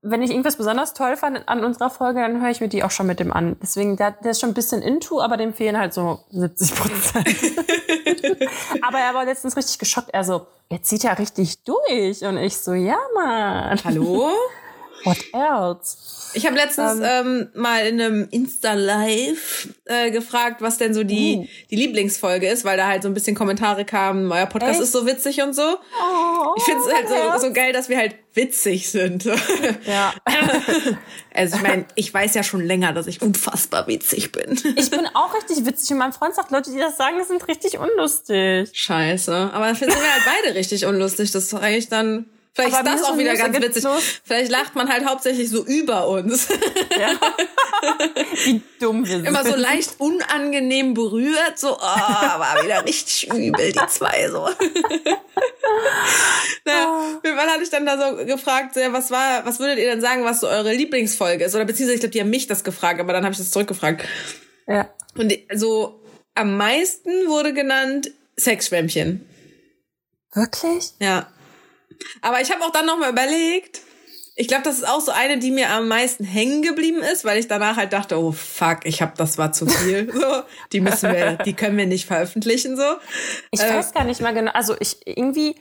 wenn ich irgendwas besonders toll fand an unserer Folge, dann höre ich mir die auch schon mit dem an. Deswegen, der, der ist schon ein bisschen into, aber dem fehlen halt so 70 Prozent. aber er war letztens richtig geschockt. Er so, er zieht ja richtig durch. Und ich so, ja, Mann. Hallo? What else? Ich habe letztens um, ähm, mal in einem Insta-Live äh, gefragt, was denn so die, uh. die Lieblingsfolge ist, weil da halt so ein bisschen Kommentare kamen, euer Podcast Echt? ist so witzig und so. Oh, ich finde es halt so, so geil, dass wir halt witzig sind. Ja. also ich meine, ich weiß ja schon länger, dass ich unfassbar witzig bin. Ich bin auch richtig witzig und mein Freund sagt, Leute, die das sagen, sind richtig unlustig. Scheiße. Aber dann finden wir halt beide richtig unlustig. Das ist eigentlich dann Vielleicht Aber ist das auch wieder ganz witzig. Los. Vielleicht lacht man halt hauptsächlich so über uns. Ja. Wie dumm wir sind. Immer so leicht unangenehm berührt, so, oh, war wieder richtig übel, die zwei so. Na, wann hatte ich dann da so gefragt, was war, was würdet ihr denn sagen, was so eure Lieblingsfolge ist? Oder beziehungsweise, ich glaube, die haben mich das gefragt, aber dann habe ich das zurückgefragt. Ja. Und so am meisten wurde genannt Sexschwämmchen. Wirklich? Ja. Aber ich habe auch dann nochmal überlegt, ich glaube, das ist auch so eine, die mir am meisten hängen geblieben ist, weil ich danach halt dachte, oh fuck, ich habe das war zu viel. So, die müssen wir, die können wir nicht veröffentlichen so. Ich äh, weiß gar nicht mal genau. Also ich irgendwie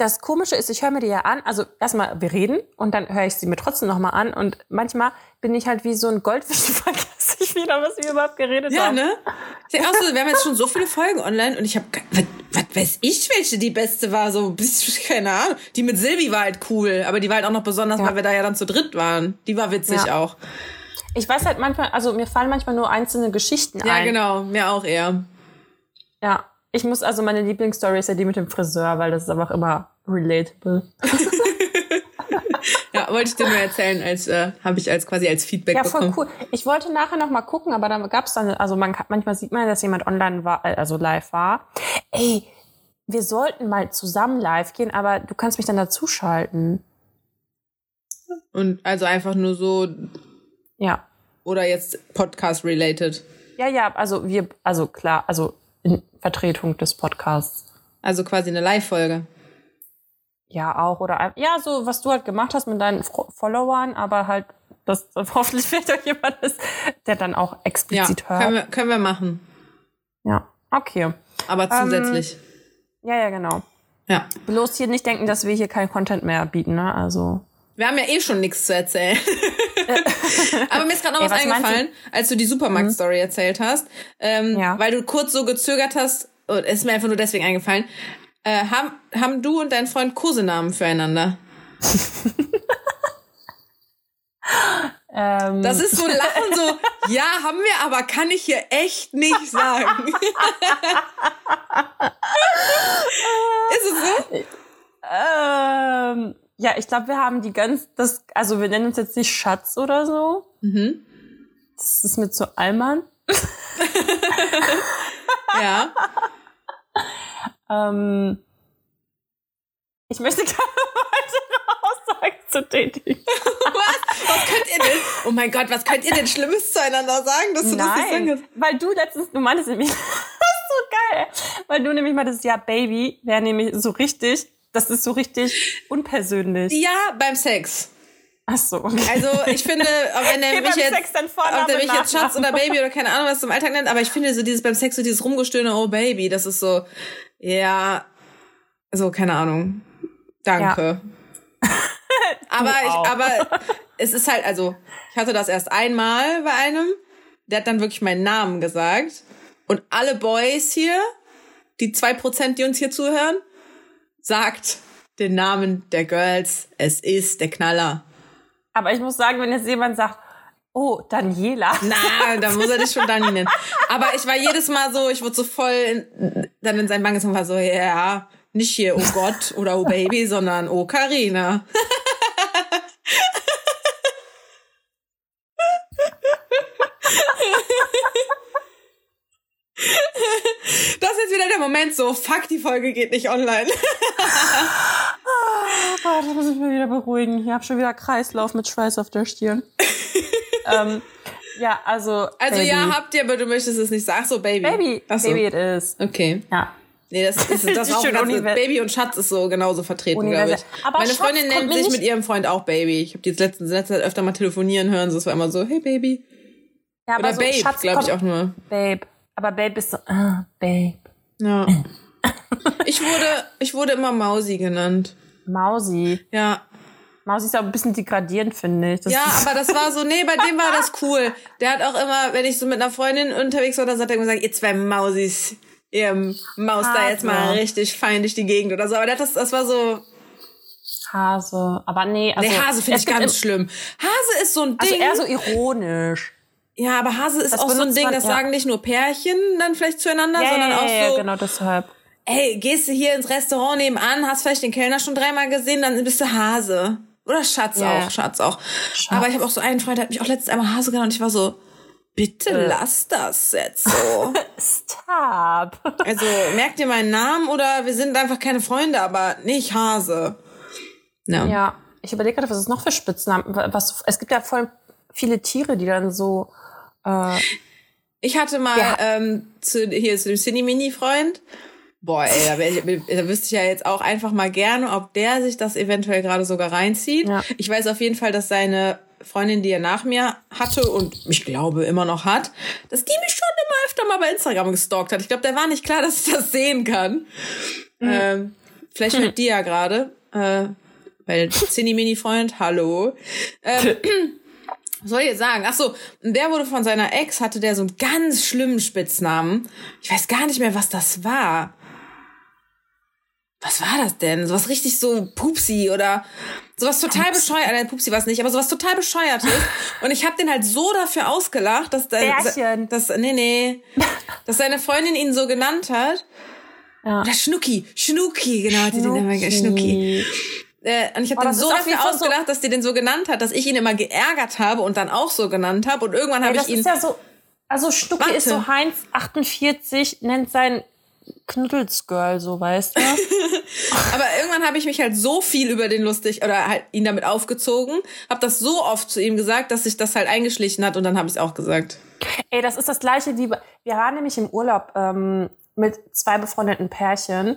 das Komische ist, ich höre mir die ja an. Also erstmal, wir reden und dann höre ich sie mir trotzdem nochmal an. Und manchmal bin ich halt wie so ein Goldfisch und ich wieder, was wir überhaupt geredet ja, haben. Ja, ne? Ja, auch so, wir haben jetzt schon so viele Folgen online und ich habe, was, was weiß ich, welche die beste war? So, keine Ahnung. Die mit Silvi war halt cool, aber die war halt auch noch besonders, ja. weil wir da ja dann zu dritt waren. Die war witzig ja. auch. Ich weiß halt manchmal, also mir fallen manchmal nur einzelne Geschichten ja, ein. Ja, genau, mir auch eher. Ja, ich muss also meine Lieblingsstory ist ja die mit dem Friseur, weil das ist einfach immer relatable. wollte ich dir nur erzählen, als äh, habe ich als quasi als Feedback ja, bekommen. Ja, voll cool. Ich wollte nachher noch mal gucken, aber dann gab es dann, also man manchmal sieht man, dass jemand online war, äh, also live war. Ey, wir sollten mal zusammen live gehen, aber du kannst mich dann dazuschalten. Und also einfach nur so. Ja. Oder jetzt Podcast related. Ja, ja, also wir, also klar, also in Vertretung des Podcasts. Also quasi eine Live-Folge. Ja, auch. Oder ja, so was du halt gemacht hast mit deinen Followern, aber halt, dass hoffentlich vielleicht auch jemand ist, der dann auch explizit ja, hört. Können wir, können wir machen. Ja, okay. Aber zusätzlich. Ähm, ja, ja, genau. Ja. Bloß hier nicht denken, dass wir hier keinen Content mehr bieten, ne? Also. Wir haben ja eh schon nichts zu erzählen. Aber mir ist gerade noch Ey, was, was eingefallen, du? als du die Supermarkt-Story mhm. erzählt hast. Ähm, ja. Weil du kurz so gezögert hast, und es ist mir einfach nur deswegen eingefallen. Äh, haben, haben du und dein Freund Kosenamen füreinander? ähm. Das ist so Lachen, so, ja, haben wir, aber kann ich hier echt nicht sagen. ist es so? Ähm, ja, ich glaube, wir haben die ganz, das, also wir nennen uns jetzt nicht Schatz oder so. Mhm. Das ist mit so Allmann. ja. Ähm, ich möchte keine weitere Aussage zu tätigen. was? Was könnt ihr denn? Oh mein Gott, was könnt ihr denn Schlimmes zueinander sagen, dass du Nein, das nicht sagen Weil du letztens, du meintest nämlich, das ist so geil, weil du nämlich meintest, ja, Baby wäre nämlich so richtig das ist so richtig unpersönlich. Ja, beim Sex. Ach so. Okay. Also ich finde, wenn er mich jetzt, ob der mich jetzt Schatz oder Baby oder keine Ahnung was zum Alltag nennt, aber ich finde so dieses beim Sex so dieses Rumgestöhne, oh Baby, das ist so, ja, so keine Ahnung. Danke. Ja. aber ich, aber es ist halt, also ich hatte das erst einmal bei einem, der hat dann wirklich meinen Namen gesagt und alle Boys hier, die zwei Prozent, die uns hier zuhören, sagt den Namen der Girls. Es ist der Knaller. Aber ich muss sagen, wenn jetzt jemand sagt, oh, Daniela. Na, da muss er dich schon Dani nennen. Aber ich war jedes Mal so, ich wurde so voll in, dann in sein Banges und war so, ja, nicht hier, oh Gott oder oh Baby, sondern oh Karina. Das ist jetzt wieder der Moment so, fuck, die Folge geht nicht online. oh Gott, das muss ich mir wieder beruhigen. Ich habe schon wieder Kreislauf mit Schweiß auf der Stirn. Ähm, ja, also. Also Baby. ja, habt ihr, aber du möchtest es nicht sagen. So, Baby. Baby. so. Baby it is. Okay. Ja. Nee, das ist das auch ganz, Baby und Schatz ist so genauso vertreten, glaube ich. Aber Meine Schatz Freundin nennt sich mit ihrem Freund auch Baby. Ich habe die jetzt letztens letzte Zeit öfter mal telefonieren hören, so es war immer so, hey Baby. Ja, Oder so Babe, glaube ich auch nur. Babe. Aber Babe ist so, ah, Babe. Ja. ich wurde, ich wurde immer Mausi genannt. Mausi? Ja. Mausi ist ja ein bisschen degradierend, finde ich. Das ja, aber das war so, nee, bei dem war das cool. Der hat auch immer, wenn ich so mit einer Freundin unterwegs war, dann hat er immer gesagt, ihr zwei Mausis, ihr Maus da jetzt mal richtig fein durch die Gegend oder so. Aber das, das war so, Hase. Aber nee, also. Nee, Hase finde ich ganz schlimm. Hase ist so ein Ding. Also eher so ironisch. Ja, aber Hase ist das auch so ein Ding, man, das ja. sagen nicht nur Pärchen dann vielleicht zueinander, ja, sondern auch so. Ja, genau deshalb. Ey, gehst du hier ins Restaurant nebenan, hast vielleicht den Kellner schon dreimal gesehen, dann bist du Hase. Oder Schatz auch, Schatz auch. Schatz. Aber ich habe auch so einen Freund, der hat mich auch letztens einmal Hase genannt und ich war so, bitte äh. lass das jetzt so. Stop. Also, merkt ihr meinen Namen oder wir sind einfach keine Freunde, aber nicht Hase. Ja. ja. Ich überlege gerade, was es noch für Spitznamen was Es gibt ja voll viele Tiere, die dann so. Äh, ich hatte mal ja. ähm, zu, hier zu dem Cine-Mini-Freund. Boah, ey, da, ich, da wüsste ich ja jetzt auch einfach mal gerne, ob der sich das eventuell gerade sogar reinzieht. Ja. Ich weiß auf jeden Fall, dass seine Freundin, die er nach mir hatte und ich glaube immer noch hat, dass die mich schon immer öfter mal bei Instagram gestalkt hat. Ich glaube, der war nicht klar, dass ich das sehen kann. Mhm. Ähm, vielleicht mit dir ja gerade. Äh, weil Cini-Mini-Freund, hallo. Ähm, was soll ich jetzt sagen? Ach so, der wurde von seiner Ex, hatte der so einen ganz schlimmen Spitznamen. Ich weiß gar nicht mehr, was das war. Was war das denn? Sowas richtig so Pupsi oder sowas total bescheuert. Nein, Pupsi war es nicht, aber sowas total bescheuertes. Und ich habe den halt so dafür ausgelacht, dass Bärchen. dass nee nee, dass seine Freundin ihn so genannt hat. Ja. Oder Schnucki, Schnucki, genau, hat die den immer Schnucki. Äh, und ich habe oh, den so dafür ausgedacht, so dass die den so genannt hat, dass ich ihn immer geärgert habe und dann auch so genannt habe. Und irgendwann habe ich ihn. Das ist ja so. Also Stucki Warte. ist so Heinz 48, nennt sein Knuddelsgirl, so weißt du. Aber irgendwann habe ich mich halt so viel über den lustig oder halt ihn damit aufgezogen, habe das so oft zu ihm gesagt, dass sich das halt eingeschlichen hat und dann habe ich es auch gesagt. Ey, das ist das gleiche wie wir waren nämlich im Urlaub ähm, mit zwei befreundeten Pärchen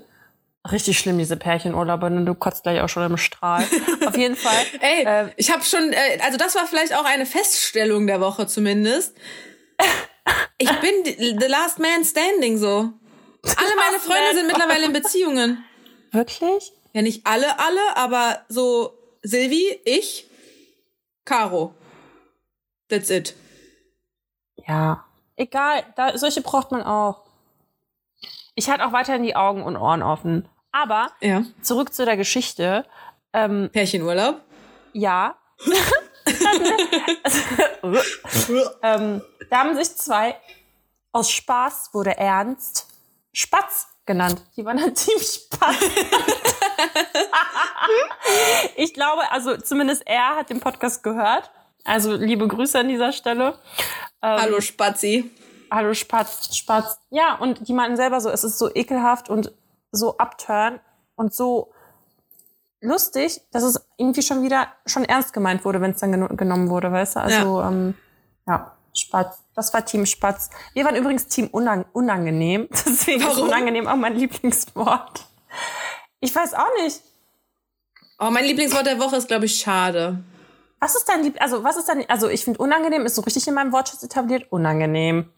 Richtig schlimm, diese Pärchenurlaube. Und ne? du kotzt gleich auch schon im Strahl. Auf jeden Fall. Ey, äh, ich habe schon, äh, also das war vielleicht auch eine Feststellung der Woche zumindest. Ich bin the last man standing so. Alle meine Freunde sind mittlerweile in Beziehungen. Wirklich? Ja, nicht alle, alle, aber so Silvi, ich, Caro. That's it. Ja. Egal, da, solche braucht man auch. Ich halte auch weiterhin die Augen und Ohren offen. Aber ja. zurück zu der Geschichte. Ähm, Pärchenurlaub? Ja. ähm, da haben sich zwei aus Spaß wurde ernst Spatz genannt. Die waren ein Team Spatz. ich glaube, also zumindest er hat den Podcast gehört. Also liebe Grüße an dieser Stelle. Ähm, Hallo Spazi. Hallo Spatz, Spatz. Ja, und die meinten selber so, es ist so ekelhaft und so upturn und so lustig, dass es irgendwie schon wieder schon ernst gemeint wurde, wenn es dann gen genommen wurde, weißt du? Also ja. Ähm, ja, Spatz. Das war Team Spatz. Wir waren übrigens Team unang unangenehm. Deswegen Warum? ist unangenehm auch mein Lieblingswort. Ich weiß auch nicht. Oh, mein Lieblingswort der Woche ist, glaube ich, schade. Was ist dein Lieb also was ist dein also ich finde unangenehm ist so richtig in meinem Wortschatz etabliert unangenehm.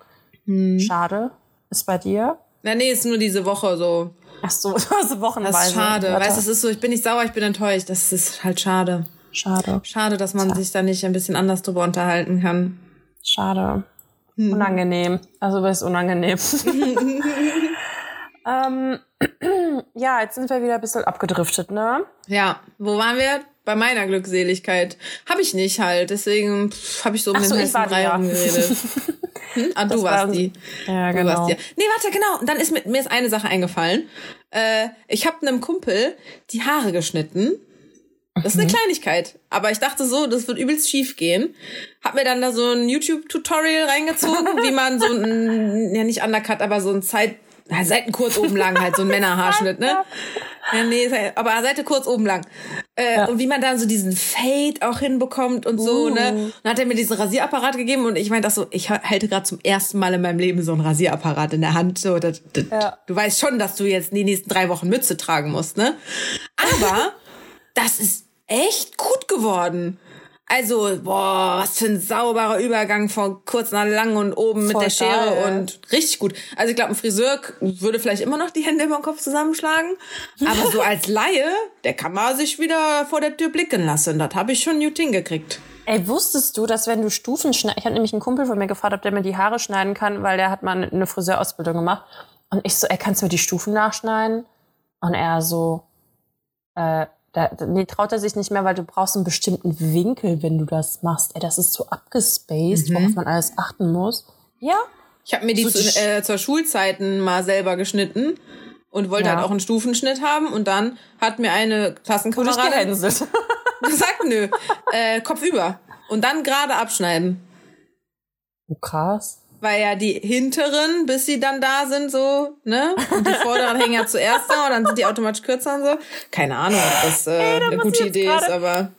Hm. Schade. Ist bei dir? Na nee, ist nur diese Woche so. Ach so, also wochenweise. Das ist schade. Warte. Weißt, es ist so, ich bin nicht sauer, ich bin enttäuscht. Das ist halt schade. Schade. Schade, dass man schade. sich da nicht ein bisschen anders drüber unterhalten kann. Schade. Hm. Unangenehm. Also das ist unangenehm. ähm, ja, jetzt sind wir wieder ein bisschen abgedriftet, ne? Ja. Wo waren wir? Bei meiner Glückseligkeit. Habe ich nicht halt. Deswegen habe ich so um den so, heißen Brei rumgeredet. Hm? Ah, du warst war, die. Ja, du genau. Warst die. Nee, warte, genau. Und dann ist mit, mir ist eine Sache eingefallen. Äh, ich habe einem Kumpel die Haare geschnitten. Das ist eine mhm. Kleinigkeit. Aber ich dachte so, das wird übelst schief gehen. Hab mir dann da so ein YouTube-Tutorial reingezogen, wie man so ein, ja nicht Undercut, aber so ein Zeit, Seiten kurz oben lang, halt so ein Männerhaarschnitt, ne? Ja, nee, aber Seite kurz oben lang. Äh, ja. Und wie man dann so diesen Fade auch hinbekommt und so, ne? uh. ne? Dann hat er mir diesen Rasierapparat gegeben und ich meinte das so, ich halte gerade zum ersten Mal in meinem Leben so einen Rasierapparat in der Hand. So, das, das, ja. Du weißt schon, dass du jetzt die nächsten drei Wochen Mütze tragen musst, ne? Aber das ist echt gut geworden. Also, boah, was für ein sauberer Übergang von kurz nach lang und oben mit der Schere geil. und richtig gut. Also ich glaube, ein Friseur würde vielleicht immer noch die Hände über den Kopf zusammenschlagen. Aber so als Laie, der kann mal sich wieder vor der Tür blicken lassen. Das habe ich schon gut hingekriegt. Ey, wusstest du, dass wenn du Stufen schneidest, ich habe nämlich einen Kumpel von mir gefragt, ob der mir die Haare schneiden kann, weil der hat mal eine- eine Friseurausbildung gemacht. Und ich so, ey, kannst du mir die Stufen nachschneiden? Und er so, äh, da, nee, traut er sich nicht mehr, weil du brauchst einen bestimmten Winkel, wenn du das machst. Ey, das ist so abgespaced, worauf man alles achten muss. Ja, Ich habe mir die So zu, äh, zur Schulzeiten mal selber geschnitten und wollte Ja. halt auch einen Stufenschnitt haben. Und dann hat mir eine Klassenkameradin gesagt, nö, äh, Kopf über. Und dann gerade abschneiden. Oh, krass. Weil ja die hinteren, bis sie dann da sind, so, ne? Und die vorderen hängen ja zuerst da und dann sind die automatisch kürzer und so. Keine Ahnung, ob das äh, da eine gute Idee ist, aber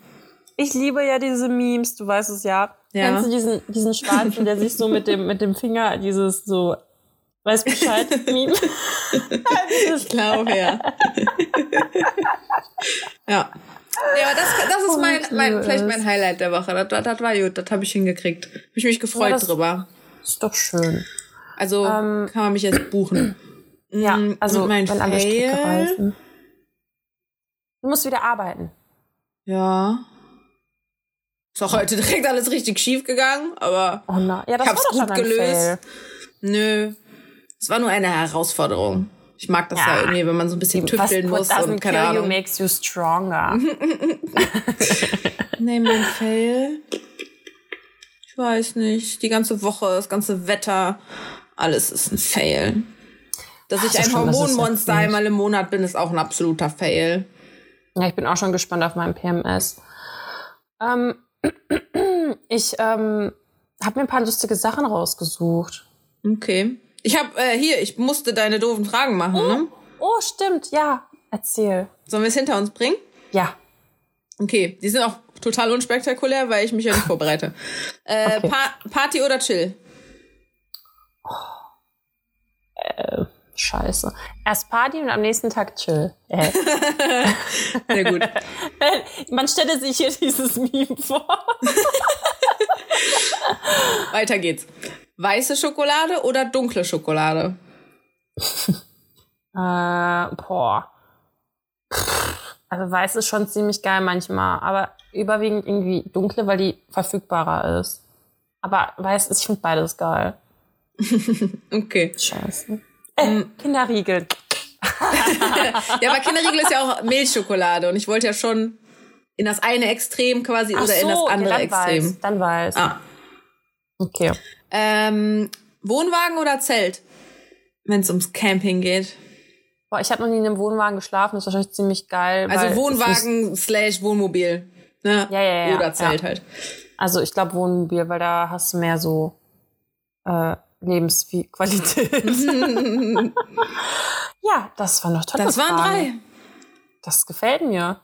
Ich liebe ja diese Memes, du weißt es ja. Ja. Kennst du diesen, diesen Schwarzen, der sich so mit dem, mit dem Finger dieses so, weiß Bescheid, Meme? ich glaube, ja. ja. Ja, aber das, das ist Oh, mein, mein, vielleicht mein Highlight der Woche. Das, das, das war gut, das habe ich hingekriegt. Hab ich mich gefreut das- drüber. Ist doch schön. Also Ähm, kann man mich jetzt buchen. Ja, Mm, also und mein wenn alle Stricke reißen. Du musst wieder arbeiten. Ja. Ist auch heute direkt alles richtig schief gegangen, aber Oh nein. Ja, das Ich hab's war doch gut gelöst. Fail. nö. Es war nur eine Herausforderung. Ich mag das ja, Ja. irgendwie, wenn man so ein bisschen tüfteln muss und keine kill you Ahnung. makes you stronger. Nee, mein Fail. Ich weiß nicht. Die ganze Woche, das ganze Wetter, alles ist ein Fail. Dass ich so ein Hormonmonster einmal im Monat bin, ist auch ein absoluter Fail. Ja, ich bin auch schon gespannt auf meinen PMS. Ähm, ich ähm, habe mir ein paar lustige Sachen rausgesucht. Okay. Ich hab, äh, hier, ich musste deine doofen Fragen machen, ne? Oh, stimmt, ja. Erzähl. Sollen wir es hinter uns bringen? Ja. Okay, die sind auch total unspektakulär, weil ich mich ja nicht vorbereite. Äh, Okay. pa Party oder Chill? Scheiße. Erst Party und am nächsten Tag chill. Äh. Sehr gut. Man stelle sich hier dieses Meme vor. Weiter geht's. Weiße Schokolade oder dunkle Schokolade? Äh, boah. Also weiß ist schon ziemlich geil manchmal, aber überwiegend irgendwie dunkle, weil die verfügbarer ist. Aber weiß ist, ich finde beides geil. Okay. Scheiße. Äh, Kinderriegel. Ja, aber Kinderriegel ist ja auch Milchschokolade und ich wollte ja schon in das eine Extrem quasi Ach oder in das so, andere ja, dann Extrem. weiß. Dann weiß. Ah. Okay. Ähm, Wohnwagen oder Zelt? Wenn es ums Camping geht. Boah, ich habe noch nie in einem Wohnwagen geschlafen, das ist wahrscheinlich ziemlich geil. Also Wohnwagen slash Wohnmobil. Ne? Ja, ja, ja, Oder Zelt ja. halt. Also ich glaube Wohnmobil, weil da hast du mehr so äh, Lebensqualität. ja, das waren doch tolle Das waren Fragen. drei. Das gefällt mir.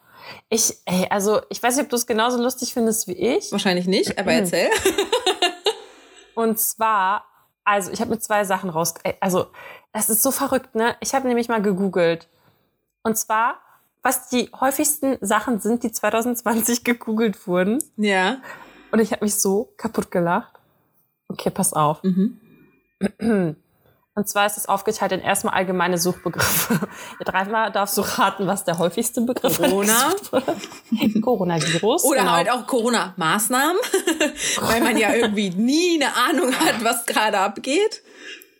Ich, ey, also ich weiß nicht, ob du es genauso lustig findest wie ich. Wahrscheinlich nicht, aber erzähl. Und zwar, also ich habe mir zwei Sachen raus. Also das ist so verrückt, ne? Ich habe nämlich mal gegoogelt. Und zwar, was die häufigsten Sachen sind, die 2020 gegoogelt wurden. ja. Und ich habe mich so kaputt gelacht. Okay, pass auf. Mhm. Und zwar ist es aufgeteilt in erstmal allgemeine Suchbegriffe. Dreimal darfst du raten, was der häufigste Begriff Corona. gesucht wurde. Coronavirus. Oder genau. halt auch Corona-Maßnahmen, weil man ja irgendwie nie eine Ahnung hat, was gerade abgeht.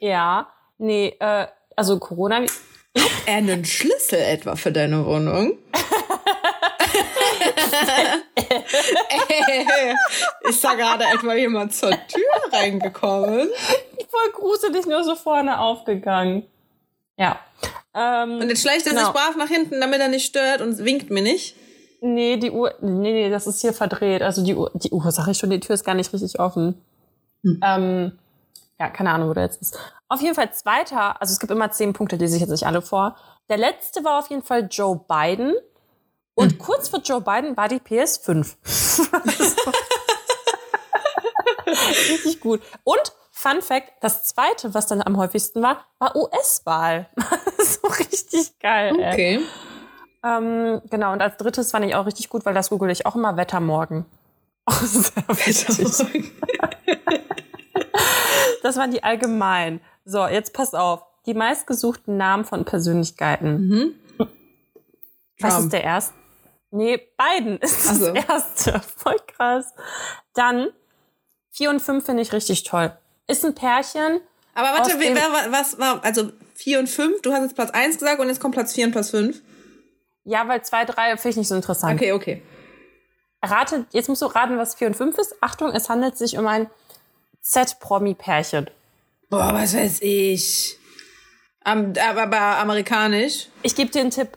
Ja, nee, äh, also Corona. Er einen Schlüssel etwa für deine Wohnung? Ist da gerade etwa jemand zur Tür reingekommen? Voll gruselig nur so vorne aufgegangen. Ja. Ähm, Und jetzt schleicht er Genau. sich brav nach hinten, damit er nicht stört und winkt mir nicht. nee, die Uhr, nee, nee, das ist hier verdreht. Also die Uhr, die Uhr, sag ich schon, die Tür ist gar nicht richtig offen. Ähm, ja, keine Ahnung, wo der jetzt ist. Auf jeden Fall zweiter, also es gibt immer zehn Punkte, die sich jetzt nicht alle vor. Der letzte war auf jeden Fall Joe Biden. Und kurz vor Joe Biden war die PS5. Richtig gut. Und Fun Fact, das zweite, was dann am häufigsten war, war US-Wahl. so richtig geil. Ey. Okay. Ähm, genau, und als drittes fand ich auch richtig gut, weil das google ich auch immer Wetter morgen. Oh, sehr wichtig. das waren die allgemein. So, jetzt pass auf. Die meistgesuchten Namen von Persönlichkeiten. Mhm. Was ist der erste? Nee, Biden ist Ach so. das erste. Voll krass. Dann, vier und fünf finde ich richtig toll. Ist ein Pärchen. Aber warte, wer, wer, was war, also 4 und 5, du hast jetzt Platz 1 gesagt und jetzt kommt Platz 4 und Platz 5. Ja, weil zwei, drei finde ich nicht so interessant. Okay, okay. Rate, jetzt musst du raten, was vier und fünf ist. Achtung, es handelt sich um ein Z-Promi-Pärchen. Boah, was weiß ich. Am, aber, amerikanisch. Ich gebe dir einen Tipp.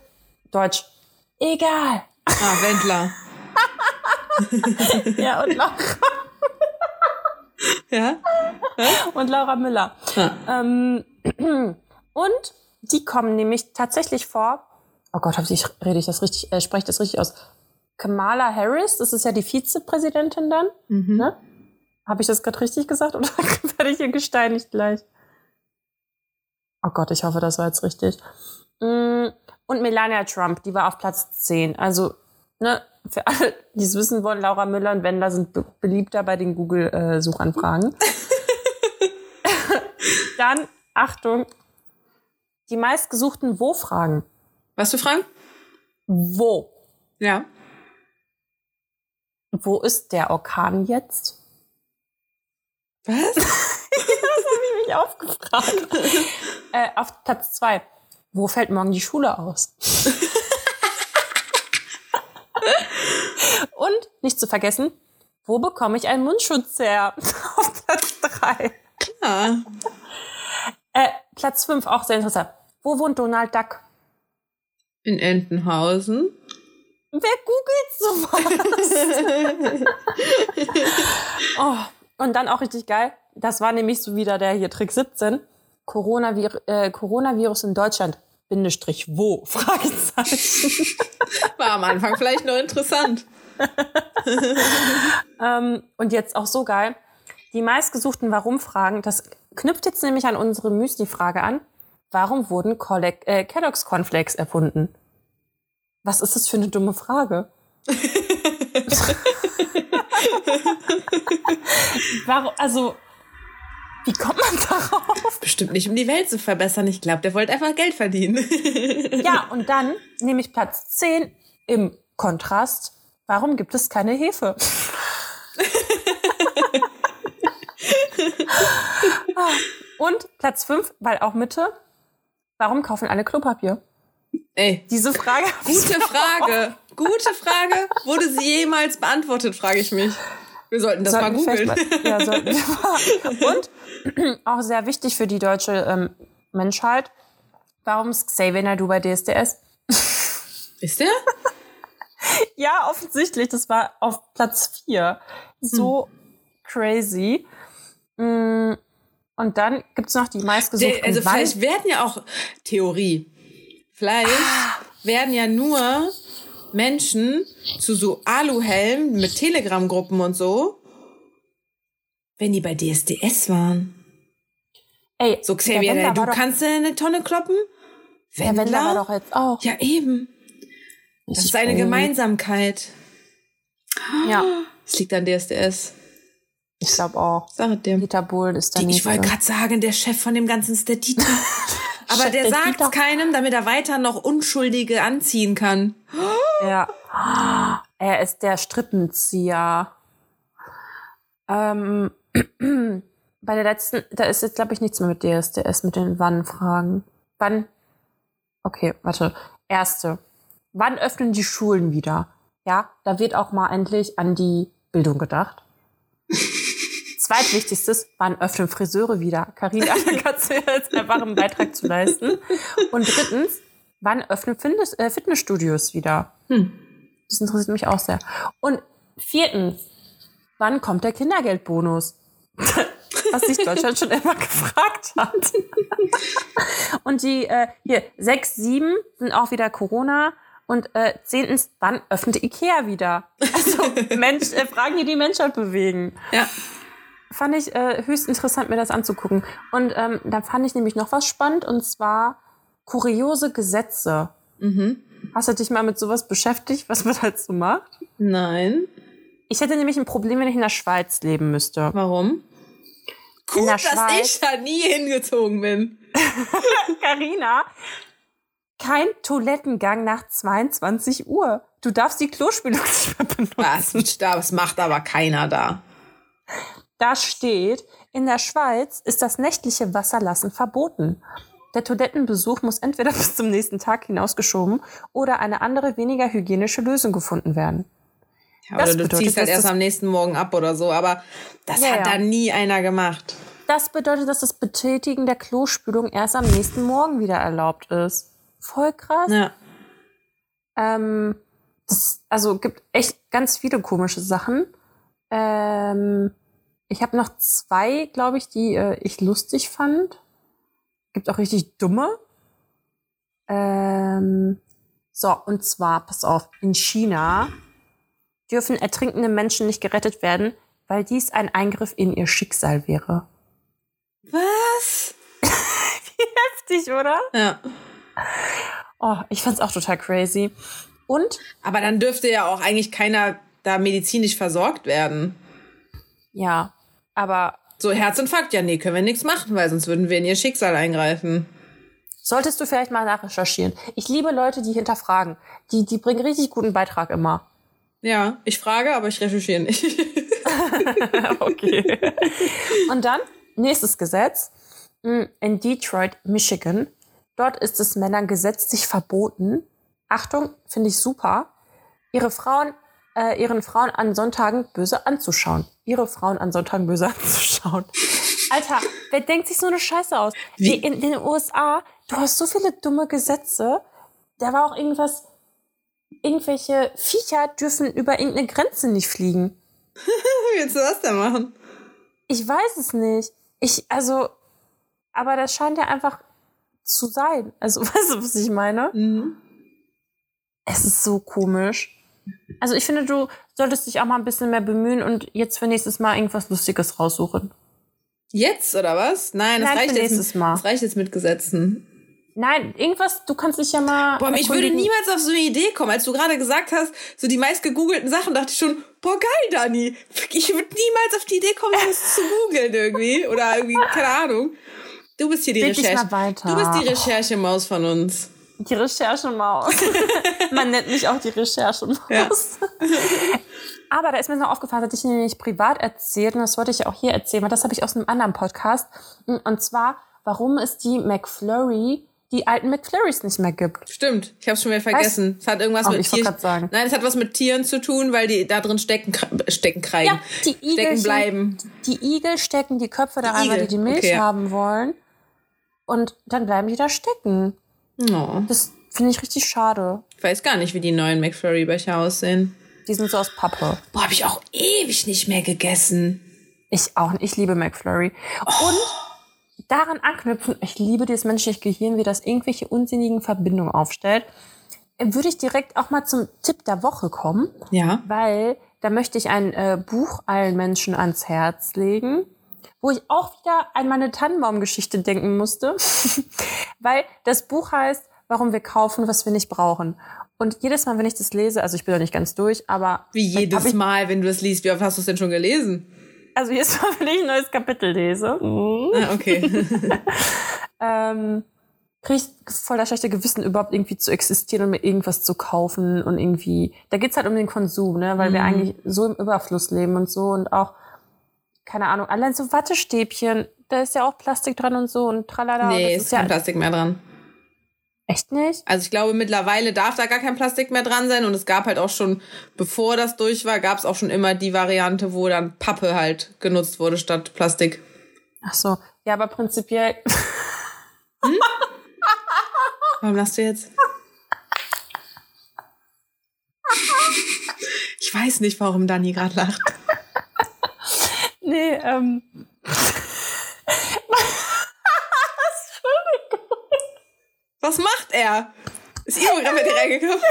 Deutsch. Egal. Ah, Wendler. Ja, und Laura, ja? und Laura Müller. Ah. Ähm, und die kommen nämlich tatsächlich vor. Oh Gott, hab ich, rede ich das richtig, äh, spreche ich das richtig aus? Kamala Harris, das ist ja die Vizepräsidentin dann. Mhm. Ne? Habe ich das gerade richtig gesagt oder werde ich hier gesteinigt gleich? Oh Gott, ich hoffe, das war jetzt richtig. Mm, Und Melania Trump, die war auf Platz 10. Also, ne, für alle, die es wissen wollen, Laura Müller und Wendler sind be beliebter bei den Google-Suchanfragen. Dann, Achtung, die meistgesuchten Wo-Fragen. Was für Fragen? Wo? Ja. Wo ist der Orkan jetzt? Was? Mich aufgefragt. äh, auf Platz zwei. Wo fällt morgen die Schule aus? Und nicht zu vergessen, wo bekomme ich einen Mundschutz her? auf Platz drei. Ja. Äh, Platz fünf auch sehr interessant. Wo wohnt Donald Duck? In Entenhausen. Wer googelt sowas? oh, und dann auch richtig geil. Das war nämlich so wieder der hier Trick 17. Coronavir äh, Coronavirus in Deutschland. Bindestrich wo? Fragezeichen. War am Anfang vielleicht noch interessant. ähm, und jetzt auch so geil. Die meistgesuchten Warum-Fragen, das knüpft jetzt nämlich an unsere Müsli-Frage an. Warum wurden Collec äh, Kellogg's Cornflakes erfunden? Was ist das für eine dumme Frage? Warum, also, wie kommt man darauf? Bestimmt nicht, um die Welt zu verbessern. Ich glaube, der wollte einfach Geld verdienen. Ja, und dann nehme ich Platz 10 im Kontrast. Warum gibt es keine Hefe? Und Platz 5, weil auch Mitte. Warum kaufen alle Klopapier? Ey, Diese Frage. gute Frage. Gute Frage. Wurde sie jemals beantwortet, frage ich mich. Wir sollten das Sollten mal googeln. Mal, ja, sollten wir mal. Und auch sehr wichtig für die deutsche ähm, Menschheit. Warum ist Xavier Naidu bei DSDS? Ist der? Ja, offensichtlich. Das war auf Platz 4. So crazy. Mm, Und dann gibt's noch die meistgesuchten also Wann- vielleicht werden ja auch Theorie. Vielleicht werden ja nur Menschen zu so Aluhelmen mit Telegram-Gruppen und so, wenn die bei DSDS waren. Ey, So der Xavier, Wendler du kannst in eine Tonne kloppen? Der Wendler war doch jetzt auch. Ja, eben. Das ist eine. Gemeinsamkeit. Ja, Es liegt an DSDS. ich glaube auch. Sag dir. Dieter Bohlen ist nicht. ich wollte gerade sagen, der Chef von dem Ganzen ist der Dieter. Aber Chef der der sagt keinem, damit er weiter noch Unschuldige anziehen kann. Ja. Er ist der Strippenzieher. Ähm, bei der letzten, da ist jetzt, glaube ich, nichts mehr mit DSDS, mit den Wann-Fragen. Wann? Okay, warte. Erste. Wann öffnen die Schulen wieder? Ja, da wird auch mal endlich an die Bildung gedacht. Zweitwichtigstes, wann öffnen Friseure wieder? Karina hat jetzt einfach einen Beitrag zu leisten. Und drittens, wann öffnen äh, Fitnessstudios wieder? Hm. Das interessiert mich auch sehr. Und viertens, wann kommt der Kindergeldbonus? Was sich Deutschland schon immer gefragt hat. Und die äh, hier sechs, sieben sind auch wieder Corona. Und äh, zehntens, wann öffnet Ikea wieder? Also Mensch, äh, Fragen, die die Menschheit bewegen. Ja. Fand ich äh, höchst interessant, mir das anzugucken. Und ähm, dann fand ich nämlich noch was spannend, und zwar kuriose Gesetze. Mhm. Hast du dich mal mit sowas beschäftigt, was man halt so macht? Nein. Ich hätte nämlich ein Problem, wenn ich in der Schweiz leben müsste. Warum? Gut, in der dass Schweiz. ich da nie hingezogen bin. Carina, kein Toilettengang nach 22 Uhr. Du darfst die Klospülung nicht mehr benutzen. Was? Das macht aber keiner da. Da steht, in der Schweiz ist das nächtliche Wasserlassen verboten. Der Toilettenbesuch muss entweder bis zum nächsten Tag hinausgeschoben oder eine andere, weniger hygienische Lösung gefunden werden. Ja, Das oder du bedeutet, ziehst halt dass erst am nächsten Morgen ab oder so, aber das Ja, hat da nie einer gemacht. Das bedeutet, dass das Betätigen der Klospülung erst am nächsten Morgen wieder erlaubt ist. Voll krass. Ja. Ähm, das, also gibt echt ganz viele komische Sachen. Ähm, ich habe noch zwei, glaube ich, die äh, ich lustig fand. Gibt auch richtig dumme. Ähm, so, und zwar, pass auf, in China dürfen ertrinkende Menschen nicht gerettet werden, weil dies ein Eingriff in ihr Schicksal wäre. Was? Heftig, oder? Ja. Oh, ich fand's auch total crazy. Und Aber dann dürfte ja auch eigentlich keiner da medizinisch versorgt werden. ja, aber So Herzinfarkt, ja, nee, können wir nichts machen, weil sonst würden wir in ihr Schicksal eingreifen. solltest du vielleicht mal nachrecherchieren. Ich liebe Leute, die hinterfragen. Die, die bringen richtig guten Beitrag immer. Ja, ich frage, aber ich recherchiere nicht. okay. Und dann, nächstes Gesetz. mh, In Detroit, Michigan. Dort ist es Männern gesetzlich verboten. Achtung, finde ich super. Ihre Frauen, äh, ihren Frauen an Sonntagen böse anzuschauen. Ihre Frauen an Sonntagen böse anzuschauen. Alter, wer denkt sich so eine Scheiße aus? Wie? In, in den USA, du hast so viele dumme Gesetze. Da war auch irgendwas, irgendwelche Viecher dürfen über irgendeine Grenze nicht fliegen. Wie willst du das denn machen? Ich weiß es nicht. Ich, also, aber das scheint ja einfach zu sein. Also, weißt du, was ich meine? Mhm. Es ist so komisch. Also, ich finde, du solltest dich auch mal ein bisschen mehr bemühen und jetzt für nächstes Mal irgendwas Lustiges raussuchen. Jetzt oder was? Nein, das Nein, reicht jetzt. Mal. Das reicht jetzt mit Gesetzen. Nein, irgendwas, du kannst dich ja mal. Boah, ich würde niemals auf so eine Idee kommen. Als du gerade gesagt hast, so die meist gegoogelten Sachen, dachte ich schon, boah, geil, Dani. Ich würde niemals auf die Idee kommen, das zu googeln irgendwie. Oder irgendwie, keine Ahnung. Du bist hier die dich Recherche. Du bist die Recherchemaus von uns. Die Recherchemaus. Man nennt mich auch die Recherchemaus. Ja. Aber da ist mir noch aufgefallen, das hatte ich nämlich privat erzählt und das wollte ich ja auch hier erzählen, weil das habe ich aus einem anderen Podcast. Und zwar, warum es die McFlurry, die alten McFlurrys nicht mehr gibt. Stimmt, ich habe schon wieder vergessen. Es hat irgendwas Oh, mit Tieren. sagen. Nein, es hat was mit Tieren zu tun, weil die da drin stecken, stecken kreien. Ja, die stecken Igel bleiben. Die Igel stecken die Köpfe da Die rein, weil die die Milch okay, ja. haben wollen. Und dann bleiben die da stecken. Oh, Das finde ich richtig schade. ich weiß gar nicht, wie die neuen McFlurry-Becher aussehen. Die sind so aus Pappe. Boah, habe ich auch ewig nicht mehr gegessen. Ich auch. Ich liebe McFlurry. Und daran anknüpfen, ich liebe das menschliche Gehirn, wie das irgendwelche unsinnigen Verbindungen aufstellt, würde ich direkt auch mal zum Tipp der Woche kommen, Ja. weil da möchte ich ein äh, Buch allen Menschen ans Herz legen, wo ich auch wieder an meine Tannenbaumgeschichte denken musste, weil das Buch heißt, warum wir kaufen, was wir nicht brauchen. Und jedes Mal, wenn ich das lese, also ich bin noch nicht ganz durch, aber Wie jedes ich, Mal, wenn du es liest. Wie oft hast du es denn schon gelesen? also jedes Mal, wenn ich ein neues Kapitel lese, Ah, okay. ähm, kriege ich voll das schlechte Gewissen, überhaupt irgendwie zu existieren und mir irgendwas zu kaufen und irgendwie, da geht's halt um den Konsum, ne, weil wir Mhm. eigentlich so im Überfluss leben und so und auch, keine Ahnung, allein so Wattestäbchen, da ist ja auch Plastik dran und so und tralala. nee, ist ist ja kein Plastik mehr dran. echt nicht? Also ich glaube, mittlerweile darf da gar kein Plastik mehr dran sein. Und es gab halt auch schon, bevor das durch war, gab es auch schon immer die Variante, wo dann Pappe halt genutzt wurde statt Plastik. Ach so, ja, aber prinzipiell, Warum lachst du jetzt? Ich weiß nicht, warum Dani gerade lacht. Nee, ähm, Was macht er? Ist Ivo gerade mit dir reingekommen?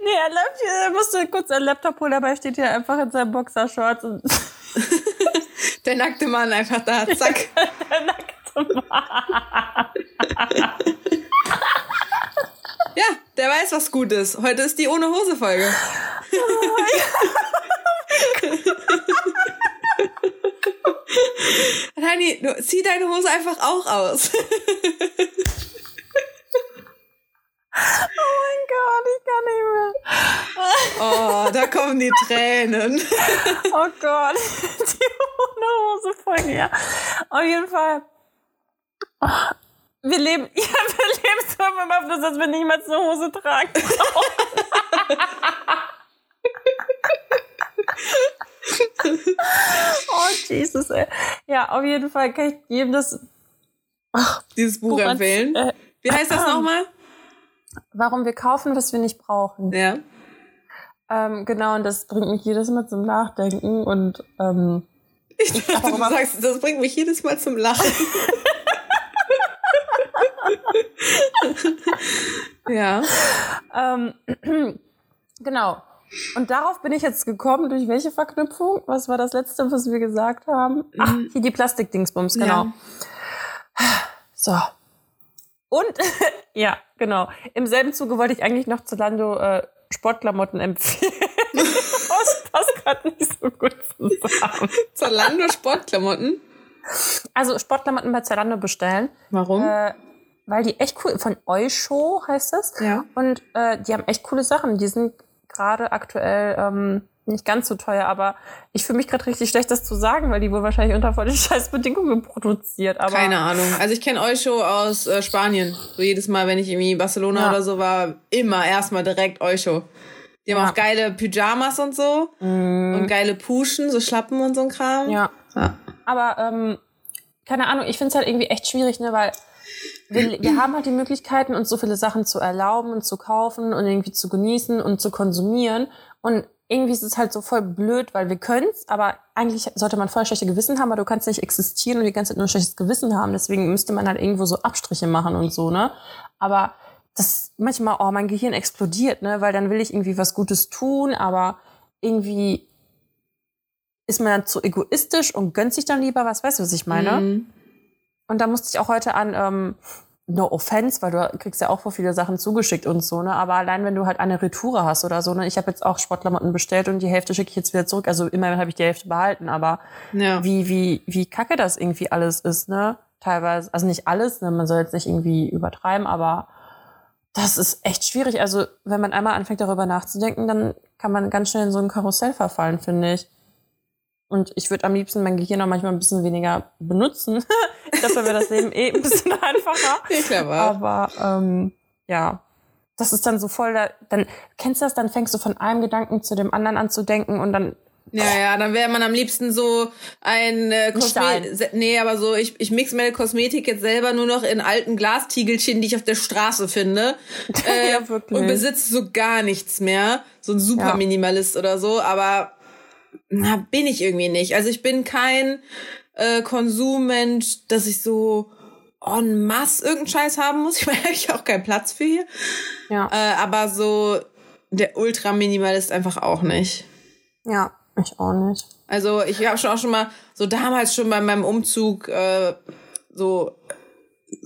nee, er, läuft hier, er musste kurz einen Laptop holen, aber er steht hier einfach in seinem Boxershorts und Der nackte Mann einfach da, zack. Ja, der weiß, was gut ist. Heute ist die ohne Hose Folge. Heini, du, zieh deine Hose einfach auch aus. Oh mein Gott, ich kann nicht mehr. Oh, da kommen die Tränen. Oh Gott, die ohne Hose von ihr. Auf jeden Fall. Wir leben, ja, wir leben so im Überfluss, dass wir nicht mehr zur Hose tragen oh, Jesus, ey. Ja, auf jeden Fall kann ich jedem das. Ach, Dieses Buch, Buch empfehlen. Äh, Wie heißt das nochmal? Warum wir kaufen, was wir nicht brauchen. Ja. Ähm, genau, und das bringt mich jedes Mal zum Nachdenken und ähm, ich dachte, du sagst, das bringt mich jedes Mal zum Lachen. ja. Ähm, genau. Und darauf bin ich jetzt gekommen, durch welche Verknüpfung? Was war das letzte, was wir gesagt haben? Ach, mhm. hier die Plastikdingsbums, genau. Ja. So. Und, ja, genau. Im selben Zuge wollte ich eigentlich noch Zalando äh, Sportklamotten empfehlen. das passt gerade nicht so gut zusammen. Zalando Sportklamotten? Also Sportklamotten bei Zalando bestellen. Warum? Äh, weil die echt cool, von Eusho heißt das. Ja. Und äh, die haben echt coole Sachen. Die sind gerade aktuell ähm, nicht ganz so teuer, aber ich fühle mich gerade richtig schlecht, das zu sagen, weil die wohl wahrscheinlich unter voll Scheißbedingungen produziert. Aber Keine Ahnung. Also ich kenne Eusho aus äh, Spanien. So jedes Mal, wenn ich irgendwie in Barcelona ja. oder so war, immer erstmal direkt Eusho. Die haben ja. auch geile Pyjamas und so. Mm. Und geile Puschen, so Schlappen und so ein Kram. Ja. ja. Aber ähm, keine Ahnung, ich finde es halt irgendwie echt schwierig, ne, weil wir, wir haben halt die Möglichkeiten, uns so viele Sachen zu erlauben und zu kaufen und irgendwie zu genießen und zu konsumieren. Und irgendwie ist es halt so voll blöd, weil wir können's, aber eigentlich sollte man voll schlechte Gewissen haben, aber du kannst nicht existieren und die ganze Zeit nur ein schlechtes Gewissen haben. Deswegen müsste man halt irgendwo so Abstriche machen und so, ne? Aber das manchmal, oh, mein Gehirn explodiert, ne? Weil dann will ich irgendwie was Gutes tun, aber irgendwie ist man dann zu egoistisch und gönnt sich dann lieber was, weißt du, was ich meine? Mhm. Und da musste ich auch heute an, ähm, no offense, weil du kriegst ja auch vor viele Sachen zugeschickt und so, ne? Aber allein wenn du halt eine Retoure hast oder so, ne? Ich habe jetzt auch Sportklamotten bestellt und die Hälfte schicke ich jetzt wieder zurück. Also immerhin habe ich die Hälfte behalten, aber ja. wie, wie, wie kacke das irgendwie alles ist, ne? Teilweise, also nicht alles, ne? Man soll jetzt nicht irgendwie übertreiben, aber das ist echt schwierig. Also, wenn man einmal anfängt, darüber nachzudenken, dann kann man ganz schnell in so ein Karussell verfallen, finde ich. Und ich würde am liebsten mein Gehirn auch manchmal ein bisschen weniger benutzen. Dafür wäre das Leben eh ein bisschen einfacher. Ich glaube. Aber ähm, ja, das ist dann so voll, da, dann kennst du das, dann fängst du von einem Gedanken zu dem anderen an zu denken und dann ja, ja, dann wäre man am liebsten so ein äh, Kosmetik. Nee, aber so, ich, ich mix meine Kosmetik jetzt selber nur noch in alten Glastiegelchen, die ich auf der Straße finde. Äh, ja, wirklich. Und besitze so gar nichts mehr. So ein super ja. Minimalist oder so, aber na, bin ich irgendwie nicht. Also ich bin kein äh, Konsummensch, dass ich so en masse irgendeinen Scheiß haben muss. Ich meine, habe ich auch keinen Platz für hier. Ja. Äh, aber so der Ultraminimalist einfach auch nicht. Ja, ich auch nicht. Also ich habe schon auch schon mal so damals schon bei meinem Umzug äh, so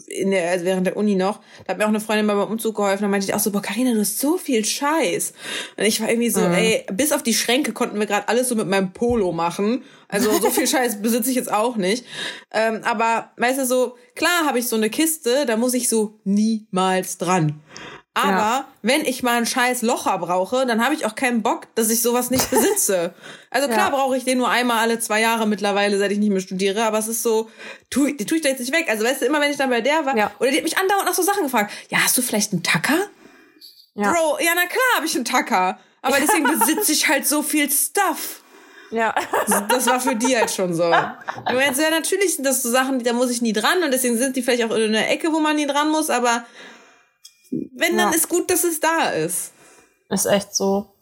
in der, also während der Uni noch, da hat mir auch eine Freundin beim Umzug geholfen, da meinte ich auch so, boah, Carina, du hast so viel Scheiß. Und ich war irgendwie so, mhm. ey, bis auf die Schränke konnten wir gerade alles so mit meinem Polo machen. Also so viel Scheiß besitze ich jetzt auch nicht. Ähm, aber weißt du, so, klar habe ich so eine Kiste, da muss ich so niemals dran. Aber ja. wenn ich mal einen scheiß Locher brauche, dann habe ich auch keinen Bock, dass ich sowas nicht besitze. Also klar ja. brauche ich den nur einmal alle zwei Jahre mittlerweile, seit ich nicht mehr studiere, aber es ist so, tu, die tue ich da jetzt nicht weg. Also weißt du, immer wenn ich dann bei der war, ja. oder die hat mich andauernd nach so Sachen gefragt, ja, hast du vielleicht einen Tacker? Ja. Bro, ja, na klar habe ich einen Tacker. Aber deswegen besitze ich halt so viel Stuff. Ja. Das war für die halt schon so. Du meinst, ja, natürlich sind das so Sachen, da muss ich nie dran und deswegen sind die vielleicht auch in einer Ecke, wo man nie dran muss, aber wenn, dann ist gut, dass es da ist. Ist echt so.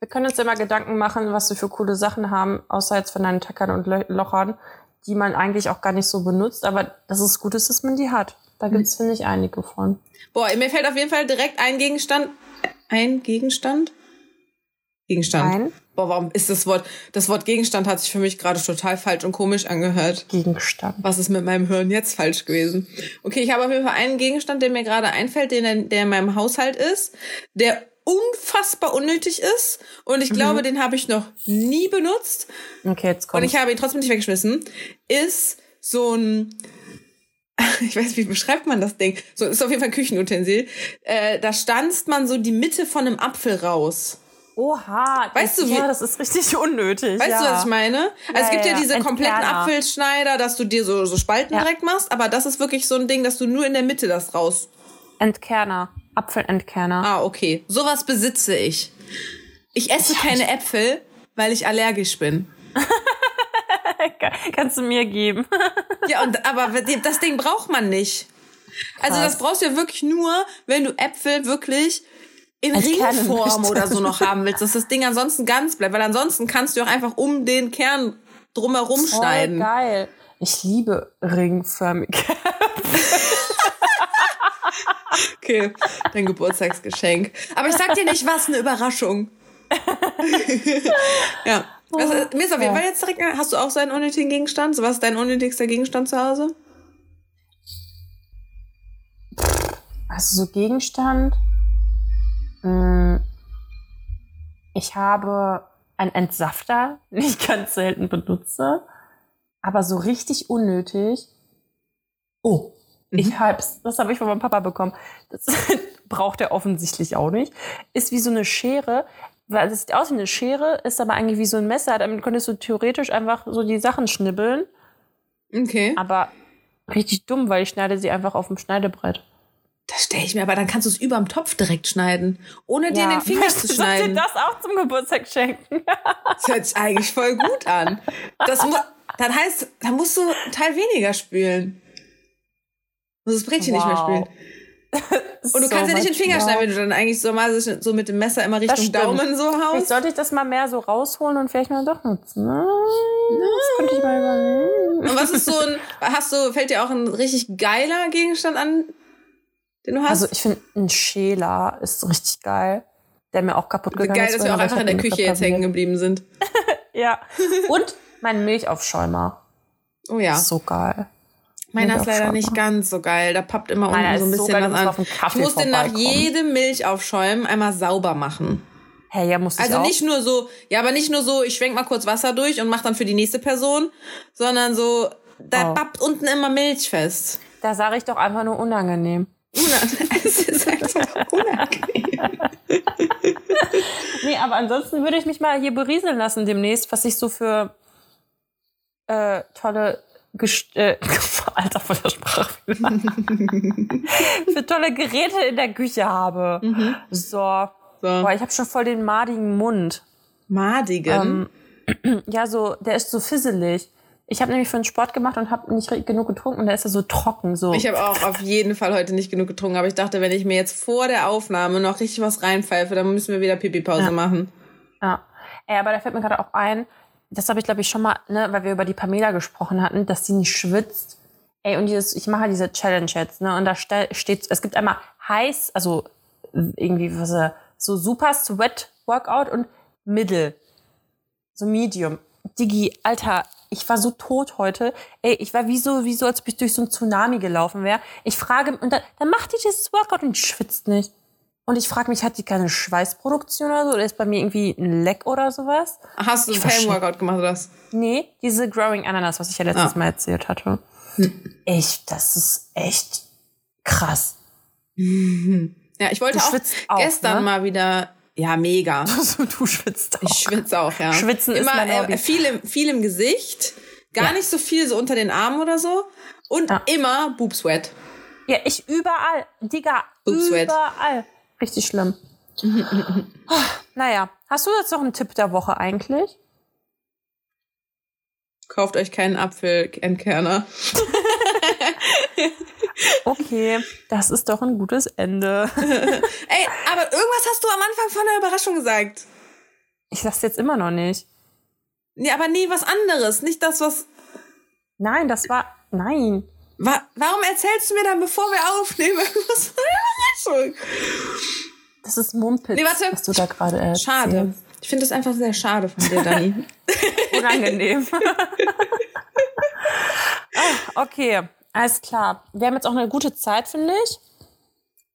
Wir können uns immer Gedanken machen, was wir für coole Sachen haben, außer jetzt von deinen Tackern und Lochern, die man eigentlich auch gar nicht so benutzt, aber das ist gut, dass man die hat. Da gibt es, mhm. finde ich, einige von. Boah, mir fällt auf jeden Fall direkt ein Gegenstand. Ein Gegenstand? Gegenstand. Ein? Boah, warum ist das Wort, das Wort Gegenstand hat sich für mich gerade total falsch und komisch angehört. Gegenstand. Was ist mit meinem Hirn jetzt falsch gewesen? Okay, ich habe auf jeden Fall einen Gegenstand, der mir gerade einfällt, den, der in meinem Haushalt ist, der unfassbar unnötig ist und ich glaube, den habe ich noch nie benutzt Okay, jetzt und kommt. ich habe ihn trotzdem nicht weggeschmissen, ist so ein, ich weiß, wie beschreibt man das Ding? So ist auf jeden Fall ein Küchenutensil. Äh, da stanzt man so die Mitte von einem Apfel raus. Oha. Weißt das, du, wie- Ja, das ist richtig unnötig. Weißt ja. du, was ich meine? Also es gibt ja, ja, ja. diese kompletten Entkerner. Apfelschneider, dass du dir so, so Spalten Ja. direkt machst, aber das ist wirklich so ein Ding, dass du nur in der Mitte das raus. Entkerner. Apfelentkerner. Ah, okay. Sowas besitze ich. Ich esse keine Äpfel, weil ich allergisch bin. Kannst du mir geben. Ja, und aber das Ding braucht man nicht. Also Krass. das brauchst du ja wirklich nur, wenn du Äpfel wirklich in Ringform oder so noch haben willst, dass das Ding ansonsten ganz bleibt, weil ansonsten kannst du auch einfach um den Kern drumherum Voll schneiden. geil. Ich liebe ringförmige. Okay, dein Geburtstagsgeschenk. Aber ich sag dir nicht, was eine Überraschung. ja. Also, mir ist auf jeden. Fall jetzt direkt, hast du auch so einen unnötigen Gegenstand? So, was ist dein unnötigster Gegenstand zu Hause? Also so Gegenstand. Mm, Ich habe einen Entsafter, den ich ganz selten benutze, aber so richtig unnötig. Oh, ich hab's. Das habe ich von meinem Papa bekommen. Das braucht er offensichtlich auch nicht. Ist wie so eine Schere. Weil es sieht aus wie eine Schere, ist aber eigentlich wie so ein Messer. Damit könntest du theoretisch einfach so die Sachen schnibbeln. Okay. Aber richtig dumm, weil ich schneide sie einfach auf dem Schneidebrett. Das stelle ich mir, aber dann kannst du es überm Topf direkt schneiden, ohne dir in den Finger zu Soll ich dir schneiden. das auch zum Geburtstag schenken? Das hört sich eigentlich voll gut an. Das mu dann heißt, da musst du einen Teil weniger spülen. Du musst das Brötchen nicht mehr Wow. spülen. Und du kannst ja nicht den Finger schneiden, wenn du dann eigentlich so mal so so mit dem Messer immer Richtung. Daumen so Vielleicht haust. sollte ich das mal mehr so rausholen und vielleicht mal doch nutzen. Das könnte ich mal überlegen. Und was ist so ein, hast du, fällt dir auch ein richtig geiler Gegenstand an, den du hast? Also ich finde, ein Schäler ist richtig geil. Der mir auch kaputt gegangen Geil, ist. dass wir auch einfach in der Küche jetzt hängen geblieben sind. Ja. Und mein Milchaufschäumer. Oh ja. So geil. Meiner ist leider nicht ganz so geil. Da pappt immer Meiner unten so ein ist so bisschen geil, was an. ich muss den nach jedem Milchaufschäumen einmal sauber machen. Hey, ja, muss ich Also auch. nicht nur so, ja, aber nicht nur so, ich schwenk mal kurz Wasser durch und mach dann für die nächste Person, sondern so, da Oh. pappt unten immer Milch fest. Da sage ich doch einfach nur unangenehm. Unangenehm. Es ist einfach unangenehm. Nee, aber ansonsten würde ich mich mal hier berieseln lassen demnächst, was ich so für äh, tolle Gest äh, Alter von der Sprache. für tolle Geräte in der Küche habe. So. So. Boah, ich habe schon voll den madigen Mund. Madigen. Ähm, ja, so, der ist so fisselig. Ich habe nämlich für den Sport gemacht und habe nicht genug getrunken und der ist ja so trocken. So. ich habe auch auf jeden Fall heute nicht genug getrunken, aber ich dachte, wenn ich mir jetzt vor der Aufnahme noch richtig was reinpfeife, dann müssen wir wieder Pipi-Pause Ja. machen. Ja. Ey, aber da fällt mir gerade auch ein, das habe ich glaube ich schon mal, ne, weil wir über die Pamela gesprochen hatten, dass sie nicht schwitzt. Ey, und dieses, ich mache diese Challenge jetzt, ne, und da ste steht, es gibt einmal heiß, also irgendwie was, so super Sweat Workout und Middle, so Medium. Digi, Alter, ich war so tot heute. Ey, ich war wie so, wie so, als ob ich durch so ein Tsunami gelaufen wäre. Ich frage, und dann, dann macht die dieses Workout und schwitzt nicht. Und ich frage mich, hat die keine Schweißproduktion oder so? Oder ist bei mir irgendwie ein Leck oder sowas? Hast du Ich ein Pain-Workout gemacht oder was? Nee, diese Growing Ananas, was ich ja letztes Ah. Mal erzählt hatte. Echt, das ist echt krass. Ja, ich wollte auch auch, gestern ne? mal wieder, ja, mega. du schwitzt auch. Ich schwitze auch, ja. Schwitzen ist Immer, mein Hobby. Äh, viel, im, viel im Gesicht, gar Ja. nicht so viel so unter den Armen oder so. Und Ja. immer Boobsweat. Ja, ich überall. Digga, Bootsweat. überall. Richtig schlimm. Naja, hast du jetzt noch einen Tipp der Woche eigentlich? Kauft euch keinen Apfelentkerner. Okay, das ist doch ein gutes Ende. Ey, aber irgendwas hast du am Anfang von der Überraschung gesagt. Ich sag's jetzt immer noch nicht. Nee, aber nee, was anderes. Nicht das, was. Nein, das war. Nein. Wa warum erzählst du mir dann, bevor wir aufnehmen, irgendwas von der Überraschung? Das ist Mumpitz, Nee, warte. was du da gerade erzählst. Schade. Ich finde das einfach sehr schade von dir, Dani. Unangenehm. ah, okay, alles klar. Wir haben jetzt auch eine gute Zeit, finde ich.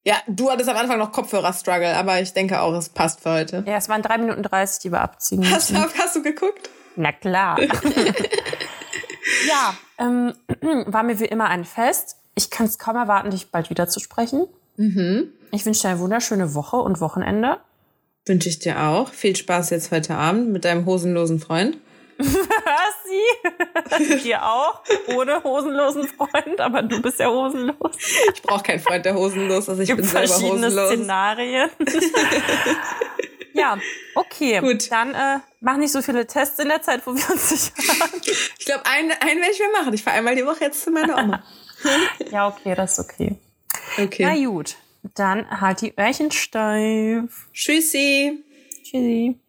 Ja, du hattest am Anfang noch Kopfhörer-Struggle, aber ich denke auch, es passt für heute. Ja, es waren drei Minuten 30, die wir abziehen hast, müssen. hast du geguckt? Na klar. ja, ähm, war mir wie immer ein Fest. Ich kann es kaum erwarten, dich bald wieder zu sprechen. Mhm. Ich wünsche dir eine wunderschöne Woche und Wochenende. Wünsche ich dir auch. Viel Spaß jetzt heute Abend mit deinem hosenlosen Freund. Sie? dir auch? Ohne hosenlosen Freund, aber du bist ja hosenlos. Ich brauche keinen Freund, der hosenlos ist. Ich Gibt bin selber verschiedene hosenlos. Szenarien. ja, okay. Gut. Dann äh, mach nicht so viele Tests in der Zeit, wo wir uns nicht hören. Ich glaube, einen, einen werde ich mir machen. Ich fahre einmal die Woche jetzt zu meiner Oma. Ja, okay, das ist okay. Okay. Na gut, dann halt die Öhrchen steif. Tschüssi. Tschüssi.